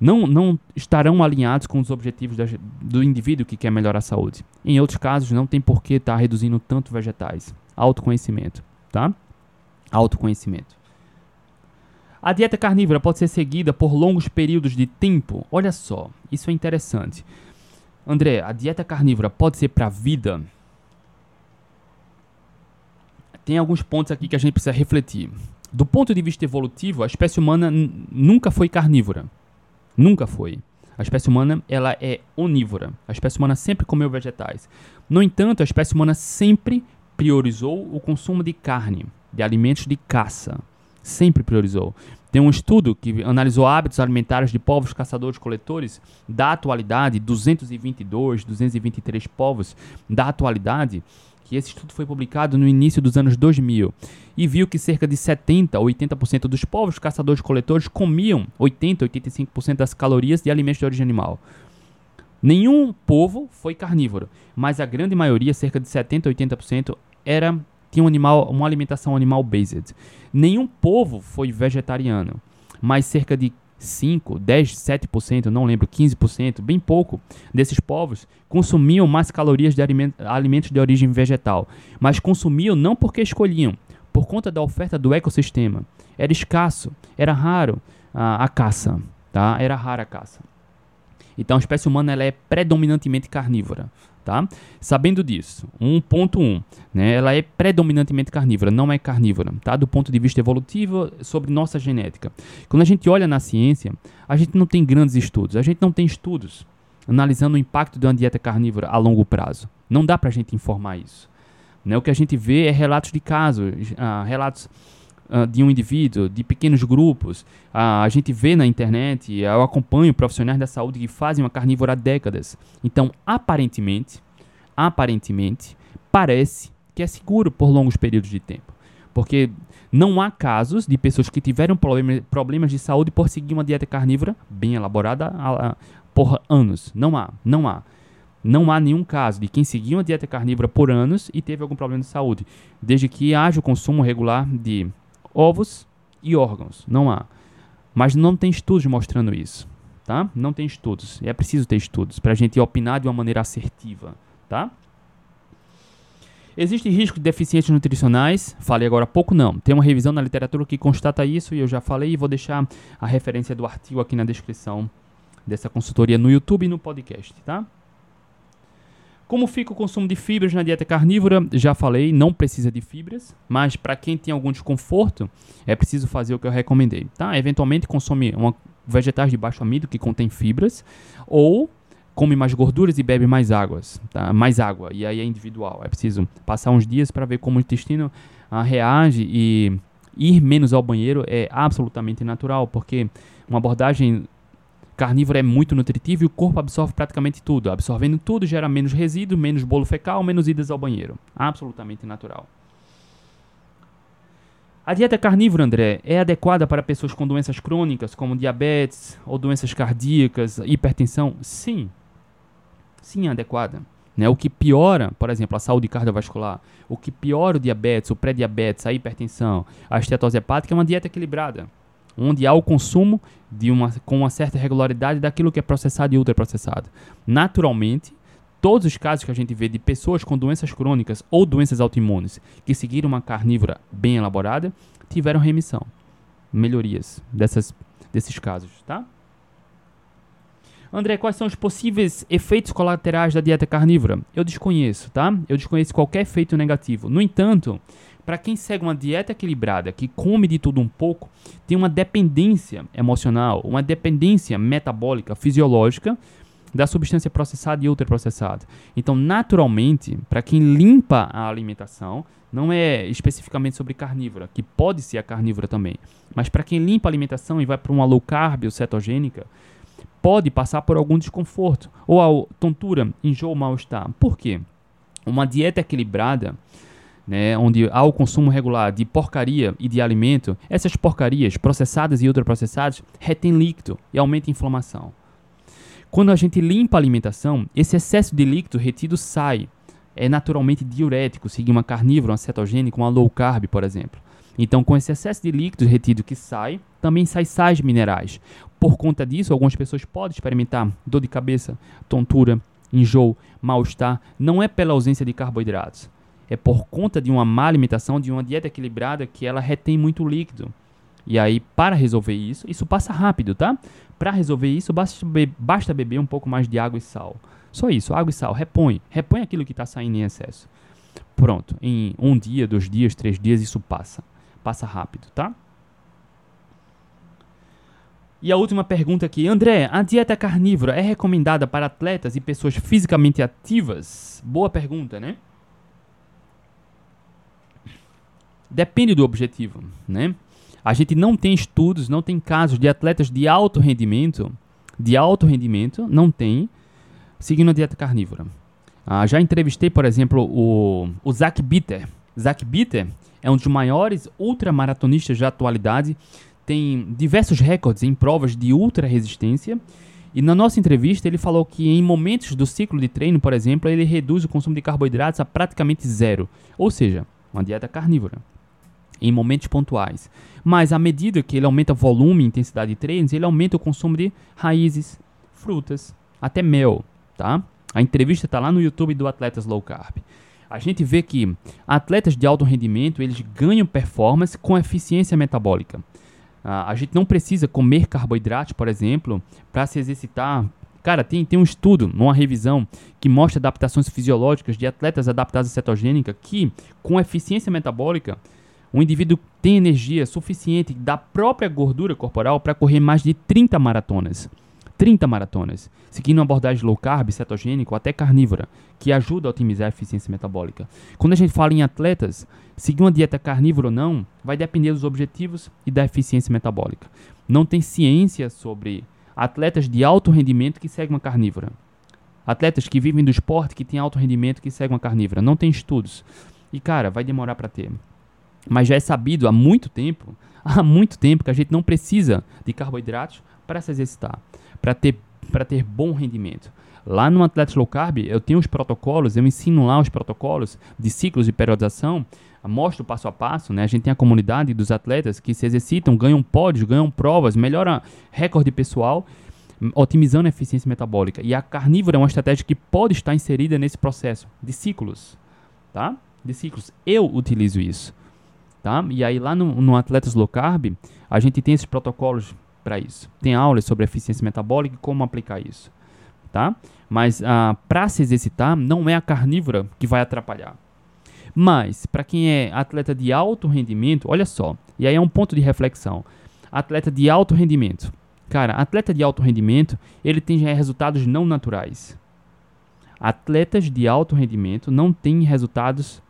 não, não estarão alinhados com os objetivos da, do indivíduo que quer melhorar a saúde. Em outros casos, não tem por que estar tá reduzindo tanto vegetais. Autoconhecimento, tá? Autoconhecimento. A dieta carnívora pode ser seguida por longos períodos de tempo. Olha só, isso é interessante. André, a dieta carnívora pode ser para a vida? Tem alguns pontos aqui que a gente precisa refletir. Do ponto de vista evolutivo, a espécie humana nunca foi carnívora. Nunca foi. A espécie humana ela é onívora. A espécie humana sempre comeu vegetais. No entanto, a espécie humana sempre priorizou o consumo de carne, de alimentos de caça sempre priorizou. Tem um estudo que analisou hábitos alimentares de povos caçadores-coletores da atualidade, 222, 223 povos da atualidade, que esse estudo foi publicado no início dos anos 2000 e viu que cerca de 70 ou 80% dos povos caçadores-coletores comiam 80 85% das calorias de alimentos de origem animal. Nenhum povo foi carnívoro, mas a grande maioria, cerca de 70 80%, era tinha um animal, uma alimentação animal based. Nenhum povo foi vegetariano, mas cerca de 5, 10, 7%, não lembro, 15%, bem pouco desses povos consumiam mais calorias de alimentos de origem vegetal, mas consumiam não porque escolhiam, por conta da oferta do ecossistema. Era escasso, era raro a, a caça, tá? Era rara a caça. Então a espécie humana ela é predominantemente carnívora, tá? Sabendo disso, 1.1, né, ela é predominantemente carnívora, não é carnívora, tá? Do ponto de vista evolutivo, sobre nossa genética. Quando a gente olha na ciência, a gente não tem grandes estudos, a gente não tem estudos analisando o impacto de uma dieta carnívora a longo prazo. Não dá para a gente informar isso. Né? O que a gente vê é relatos de casos, uh, relatos uh, de um indivíduo, de pequenos grupos. A gente vê na internet, eu acompanho profissionais da saúde que fazem uma carnívora há décadas. Então, aparentemente, aparentemente, parece que é seguro por longos períodos de tempo. Porque não há casos de pessoas que tiveram problema, problemas de saúde por seguir uma dieta carnívora bem elaborada por anos. Não há, não há. Não há nenhum caso de quem seguiu uma dieta carnívora por anos e teve algum problema de saúde, desde que haja o consumo regular de ovos e órgãos. Não há. Mas não tem estudos mostrando isso, tá? Não tem estudos. É preciso ter estudos para a gente opinar de uma maneira assertiva, tá? Existe risco de deficiências nutricionais? Falei agora há pouco, não. Tem uma revisão na literatura que constata isso e eu já falei e vou deixar a referência do artigo aqui na descrição dessa consultoria no YouTube e no podcast, tá? Como fica o consumo de fibras na dieta carnívora? Já falei, não precisa de fibras, mas para quem tem algum desconforto, é preciso fazer o que eu recomendei, tá? Eventualmente consome uma, vegetais de baixo amido que contém fibras ou come mais gorduras e bebe mais águas, tá? Mais água, e aí é individual. É preciso passar uns dias para ver como o intestino ah, reage e ir menos ao banheiro é absolutamente natural, porque uma abordagem Carnívoro é muito nutritivo e o corpo absorve praticamente tudo. Absorvendo tudo gera menos resíduo, menos bolo fecal, menos idas ao banheiro. Absolutamente natural. A dieta carnívora, André, é adequada para pessoas com doenças crônicas, como diabetes ou doenças cardíacas, hipertensão? Sim. Sim, é adequada. Né? O que piora, por exemplo, a saúde cardiovascular, o que piora o diabetes, o pré-diabetes, a hipertensão, a estetose hepática é uma dieta equilibrada onde há o consumo de uma, com uma certa regularidade daquilo que é processado e ultraprocessado. Naturalmente, todos os casos que a gente vê de pessoas com doenças crônicas ou doenças autoimunes que seguiram uma carnívora bem elaborada tiveram remissão, melhorias dessas, desses casos, tá? André, quais são os possíveis efeitos colaterais da dieta carnívora? Eu desconheço, tá? Eu desconheço qualquer efeito negativo. No entanto, para quem segue uma dieta equilibrada, que come de tudo um pouco, tem uma dependência emocional, uma dependência metabólica, fisiológica da substância processada e ultraprocessada. Então, naturalmente, para quem limpa a alimentação, não é especificamente sobre carnívora, que pode ser a carnívora também, mas para quem limpa a alimentação e vai para uma low carb ou cetogênica, pode passar por algum desconforto, ou a tontura, enjoo, mal-estar. Por quê? Uma dieta equilibrada né, onde há o consumo regular de porcaria e de alimento, essas porcarias, processadas e ultraprocessadas, retêm líquido e aumentam a inflamação. Quando a gente limpa a alimentação, esse excesso de líquido retido sai. É naturalmente diurético, seguir uma carnívora, uma cetogênica, uma low carb, por exemplo. Então, com esse excesso de líquido retido que sai, também sai sais minerais. Por conta disso, algumas pessoas podem experimentar dor de cabeça, tontura, enjoo, mal-estar. Não é pela ausência de carboidratos, é por conta de uma má alimentação, de uma dieta equilibrada, que ela retém muito líquido. E aí, para resolver isso, isso passa rápido, tá? Para resolver isso, basta, be basta beber um pouco mais de água e sal. Só isso, água e sal. Repõe. Repõe aquilo que está saindo em excesso. Pronto. Em um dia, dois dias, três dias, isso passa. Passa rápido, tá? E a última pergunta aqui. André, a dieta carnívora é recomendada para atletas e pessoas fisicamente ativas? Boa pergunta, né? Depende do objetivo, né? A gente não tem estudos, não tem casos de atletas de alto rendimento, de alto rendimento, não tem, seguindo a dieta carnívora. Ah, já entrevistei, por exemplo, o, o Zach Bitter. Zach Bitter é um dos maiores ultramaratonistas da atualidade, tem diversos recordes em provas de ultra resistência. E na nossa entrevista ele falou que em momentos do ciclo de treino, por exemplo, ele reduz o consumo de carboidratos a praticamente zero, ou seja, uma dieta carnívora em momentos pontuais. Mas à medida que ele aumenta volume e intensidade de treinos, ele aumenta o consumo de raízes, frutas, até mel, tá? A entrevista está lá no YouTube do Atletas Low Carb. A gente vê que atletas de alto rendimento, eles ganham performance com eficiência metabólica. A gente não precisa comer carboidratos, por exemplo, para se exercitar Cara, tem, tem um estudo, uma revisão, que mostra adaptações fisiológicas de atletas adaptados à cetogênica que, com eficiência metabólica, o indivíduo tem energia suficiente da própria gordura corporal para correr mais de 30 maratonas. 30 maratonas, seguindo uma abordagem low carb, cetogênica ou até carnívora, que ajuda a otimizar a eficiência metabólica. Quando a gente fala em atletas, seguir uma dieta carnívora ou não vai depender dos objetivos e da eficiência metabólica. Não tem ciência sobre atletas de alto rendimento que seguem uma carnívora. Atletas que vivem do esporte que têm alto rendimento que seguem uma carnívora. Não tem estudos. E cara, vai demorar para ter. Mas já é sabido há muito tempo, [laughs] há muito tempo que a gente não precisa de carboidratos para se exercitar, para ter para ter bom rendimento. Lá no Atletas Low Carb, eu tenho os protocolos, eu ensino lá os protocolos de ciclos de periodização, mostro passo a passo, né? A gente tem a comunidade dos atletas que se exercitam, ganham pódios, ganham provas, melhora recorde pessoal, otimizando a eficiência metabólica. E a carnívora é uma estratégia que pode estar inserida nesse processo de ciclos, tá? De ciclos. Eu utilizo isso, tá? E aí lá no, no Atletas Low Carb, a gente tem esses protocolos para isso. Tem aulas sobre eficiência metabólica e como aplicar isso tá? Mas ah, para se exercitar, não é a carnívora que vai atrapalhar. Mas, para quem é atleta de alto rendimento, olha só, e aí é um ponto de reflexão. Atleta de alto rendimento. Cara, atleta de alto rendimento, ele tem resultados não naturais. Atletas de alto rendimento não têm resultados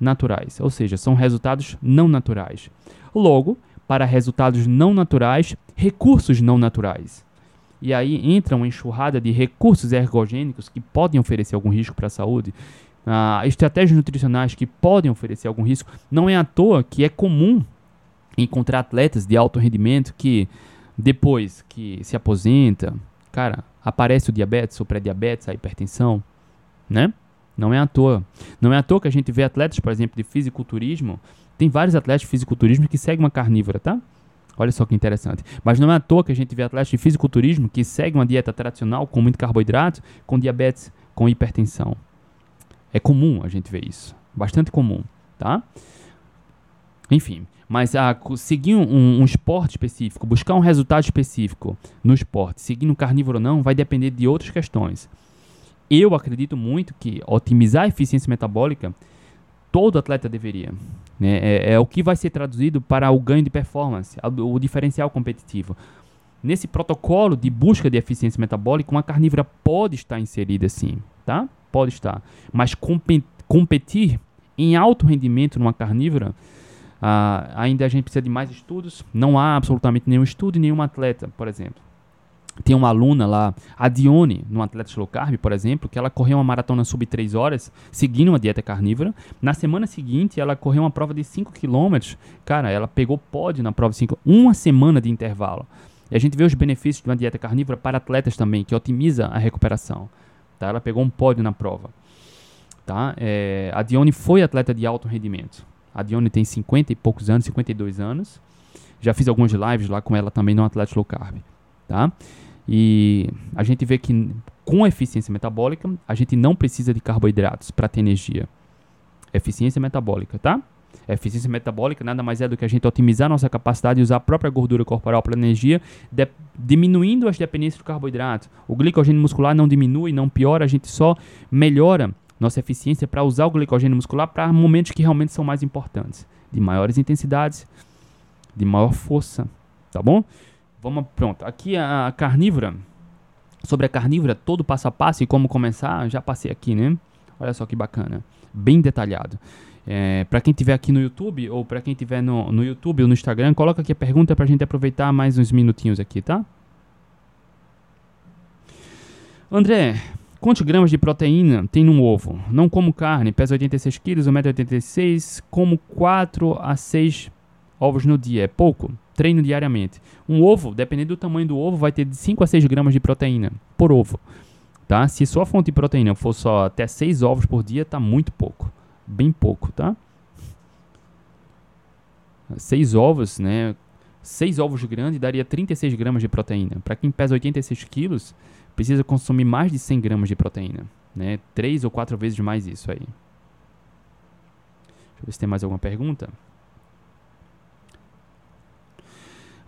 naturais, ou seja, são resultados não naturais. Logo, para resultados não naturais, recursos não naturais. E aí entra uma enxurrada de recursos ergogênicos que podem oferecer algum risco para a saúde. Uh, estratégias nutricionais que podem oferecer algum risco. Não é à toa que é comum encontrar atletas de alto rendimento que depois que se aposenta, cara, aparece o diabetes, o pré-diabetes, a hipertensão, né? Não é à toa. Não é à toa que a gente vê atletas, por exemplo, de fisiculturismo. Tem vários atletas de fisiculturismo que seguem uma carnívora, tá? Olha só que interessante. Mas não é à toa que a gente vê atletas de fisiculturismo que seguem uma dieta tradicional com muito carboidrato, com diabetes, com hipertensão. É comum a gente ver isso. Bastante comum, tá? Enfim, mas a, seguir um, um, esporte específico, buscar um resultado específico no esporte, seguindo carnívoro ou não, vai depender de outras questões. Eu acredito muito que otimizar a eficiência metabólica todo atleta deveria. Né? É, é, o que vai ser traduzido para o ganho de performance, o diferencial competitivo. Nesse protocolo de busca de eficiência metabólica, uma carnívora pode estar inserida sim, tá? Pode estar. Mas competir em alto rendimento numa carnívora, uh, ainda a gente precisa de mais estudos. Não há absolutamente nenhum estudo em nenhum atleta, por exemplo. Tem uma aluna lá, a Dione, no Atletas Low Carb, por exemplo, que ela correu uma maratona sub 3 horas, seguindo uma dieta carnívora. Na semana seguinte, ela correu uma prova de 5 km. Cara, ela pegou pódio na prova de 5 uma semana de intervalo. E a gente vê os benefícios de uma dieta carnívora para atletas também, que otimiza a recuperação. Tá? Ela pegou um pódio na prova. Tá? É, a Dione foi atleta de alto rendimento. A Dione tem 50 e poucos anos, 52 anos. Já fiz algumas lives lá com ela também no Atletas Low Carb. Tá? E a gente vê que com eficiência metabólica, a gente não precisa de carboidratos para ter energia. Eficiência metabólica, tá? Eficiência metabólica nada mais é do que a gente otimizar nossa capacidade de usar a própria gordura corporal para energia, de, diminuindo as dependências do carboidrato. O glicogênio muscular não diminui, não piora, a gente só melhora nossa eficiência para usar o glicogênio muscular para momentos que realmente são mais importantes, de maiores intensidades, de maior força, tá bom? Vamos, pronto. Aqui a carnívora, sobre a carnívora, todo passo a passo e como começar, já passei aqui, né? Olha só que bacana, bem detalhado. É, para quem tiver aqui no YouTube ou para quem tiver no, no YouTube ou no Instagram, coloca aqui a pergunta para a gente aproveitar mais uns minutinhos aqui, tá? André, quantos gramas de proteína tem num ovo? Não como carne, peso 86 quilos, 1,86m, como 4 a 6 ovos no dia. É pouco? treino diariamente. Um ovo, dependendo do tamanho do ovo, vai ter de 5 a 6 gramas de proteína por ovo. Tá? Se sua fonte de proteína for só até 6 ovos por dia, tá muito pouco. Bem pouco, tá? 6 ovos, né? 6 ovos grandes daria 36 gramas de proteína. Para quem pesa 86 quilos, precisa consumir mais de 100 gramas de proteína. Né? 3 ou 4 vezes mais isso aí. Deixa eu ver se tem mais alguma pergunta.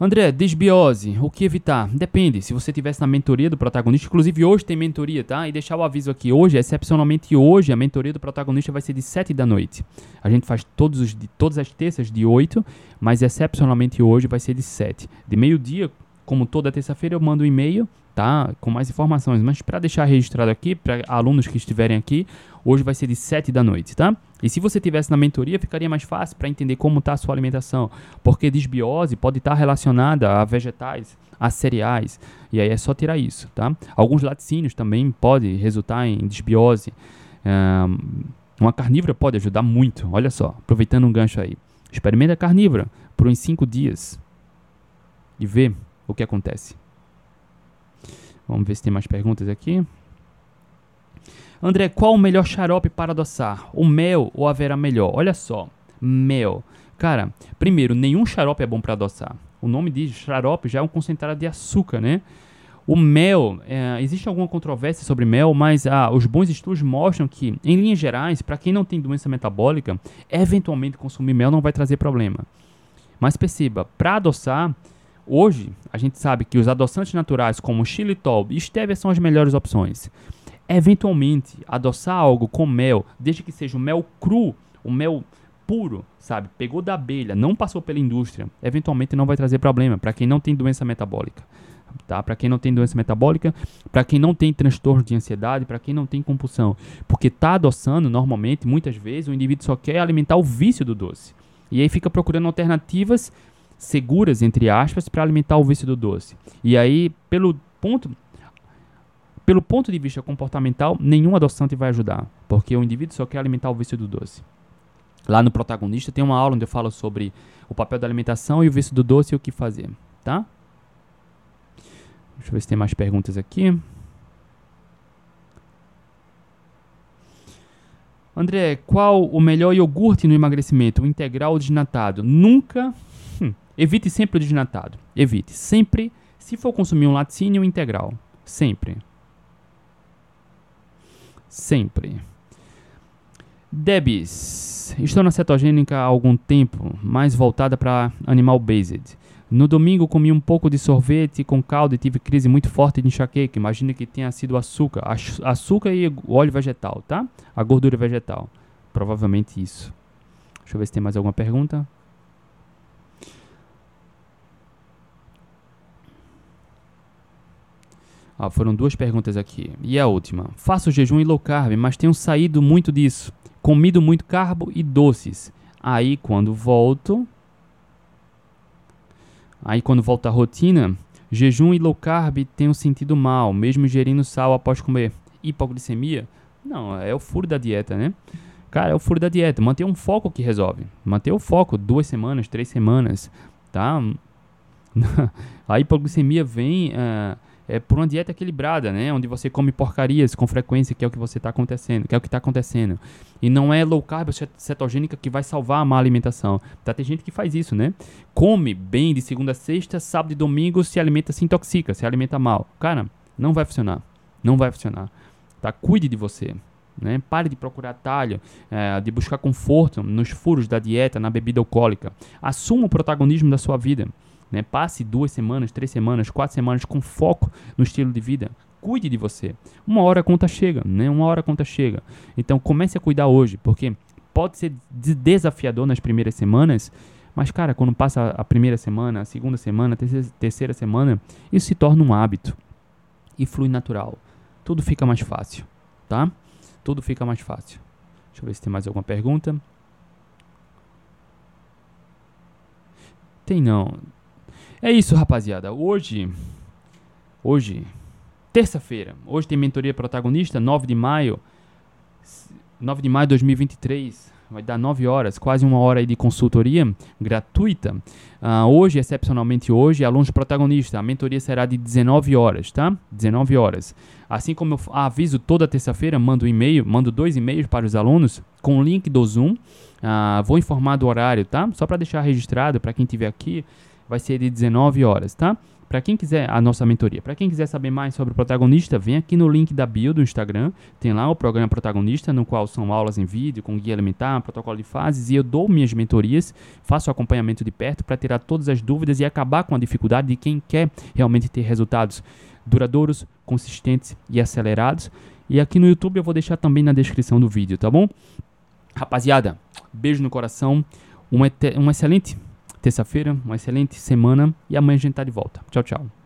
André, desbiose, o que evitar? Depende, se você tivesse na mentoria do protagonista, inclusive hoje tem mentoria, tá? E deixar o aviso aqui, hoje, excepcionalmente hoje, a mentoria do protagonista vai ser de 7 da noite. A gente faz todos os, todas as terças de 8, mas excepcionalmente hoje vai ser de 7. De meio-dia, como toda terça-feira, eu mando um e-mail, tá? Com mais informações, mas para deixar registrado aqui, para alunos que estiverem aqui, hoje vai ser de 7 da noite, tá? E se você tivesse na mentoria, ficaria mais fácil para entender como está a sua alimentação, porque desbiose pode estar tá relacionada a vegetais, a cereais, e aí é só tirar isso, tá? Alguns laticínios também podem resultar em desbiose. Um, uma carnívora pode ajudar muito, olha só, aproveitando um gancho aí. Experimenta a carnívora por uns 5 dias e vê o que acontece. Vamos ver se tem mais perguntas aqui. André, qual o melhor xarope para adoçar? O mel ou haverá melhor? Olha só, mel. Cara, primeiro, nenhum xarope é bom para adoçar. O nome de xarope já é um concentrado de açúcar, né? O mel, é, existe alguma controvérsia sobre mel, mas ah, os bons estudos mostram que, em linhas gerais, para quem não tem doença metabólica, eventualmente consumir mel não vai trazer problema. Mas perceba, para adoçar, hoje a gente sabe que os adoçantes naturais como xilitol e stevia são as melhores opções eventualmente adoçar algo com mel, desde que seja o mel cru, o mel puro, sabe? Pegou da abelha, não passou pela indústria, eventualmente não vai trazer problema para quem não tem doença metabólica. Tá? Para quem não tem doença metabólica, para quem não tem transtorno de ansiedade, para quem não tem compulsão, porque tá adoçando normalmente, muitas vezes o indivíduo só quer alimentar o vício do doce. E aí fica procurando alternativas seguras entre aspas para alimentar o vício do doce. E aí, pelo ponto pelo ponto de vista comportamental, nenhum adoçante vai ajudar, porque o indivíduo só quer alimentar o vício do doce. Lá no protagonista tem uma aula onde eu falo sobre o papel da alimentação e o vício do doce e o que fazer, tá? Deixa eu ver se tem mais perguntas aqui. André, qual o melhor iogurte no emagrecimento? O integral ou desnatado? Nunca. Hum, evite sempre o desnatado. Evite. Sempre. Se for consumir um laticínio, integral. Sempre. Sempre. Debs. Estou na cetogênica há algum tempo, mais voltada para animal based. No domingo comi um pouco de sorvete com caldo e tive crise muito forte de enxaqueca. Imagina que tenha sido açúcar. Açúcar e óleo vegetal, tá? A gordura vegetal. Provavelmente isso. Deixa eu ver se tem mais alguma pergunta. Ah, foram duas perguntas aqui. E a última. Faço jejum e low carb, mas tenho saído muito disso. Comido muito carbo e doces. Aí quando volto. Aí quando volto à rotina, jejum e low carb tenho sentido mal, mesmo ingerindo sal após comer. Hipoglicemia? Não, é o furo da dieta, né? Cara, é o furo da dieta. Manter um foco que resolve. Manter o foco duas semanas, três semanas, tá? [laughs] a hipoglicemia vem. Uh, é, por uma dieta equilibrada, né? Onde você come porcarias com frequência, que é o que você está acontecendo, que é o que está acontecendo. E não é low carb cetogênica que vai salvar a má alimentação. Tá, tem gente que faz isso, né? Come bem de segunda a sexta, sábado e domingo, se alimenta, se intoxica, se alimenta mal. Cara, não vai funcionar. Não vai funcionar. Tá? Cuide de você. Né? Pare de procurar talho, é, de buscar conforto nos furos da dieta, na bebida alcoólica. Assuma o protagonismo da sua vida. Né? Passe duas semanas, três semanas, quatro semanas com foco no estilo de vida. Cuide de você. Uma hora a conta chega, né? Uma hora a conta chega. Então comece a cuidar hoje, porque pode ser desafiador nas primeiras semanas, mas cara, quando passa a primeira semana, a segunda semana, a terceira semana, isso se torna um hábito e flui natural. Tudo fica mais fácil, tá? Tudo fica mais fácil. Deixa eu ver se tem mais alguma pergunta. Tem não. É isso, rapaziada. Hoje, hoje, terça-feira, hoje tem mentoria protagonista, 9 de maio, 9 de maio de 2023. Vai dar 9 horas, quase uma hora aí de consultoria gratuita. Uh, hoje, excepcionalmente hoje, alunos protagonista. A mentoria será de 19 horas, tá? 19 horas. Assim como eu aviso toda terça-feira, mando um e-mail, mando dois e-mails para os alunos com o link do Zoom. Uh, vou informar do horário, tá? Só para deixar registrado para quem estiver aqui vai ser de 19 horas, tá? Para quem quiser a nossa mentoria, para quem quiser saber mais sobre o protagonista, vem aqui no link da bio do Instagram, tem lá o programa protagonista, no qual são aulas em vídeo com guia alimentar, protocolo de fases e eu dou minhas mentorias, faço acompanhamento de perto para tirar todas as dúvidas e acabar com a dificuldade de quem quer realmente ter resultados duradouros, consistentes e acelerados. E aqui no YouTube eu vou deixar também na descrição do vídeo, tá bom? Rapaziada, beijo no coração, um, um excelente terça-feira, uma excelente semana e amanhã a gente tá de volta. Tchau, tchau.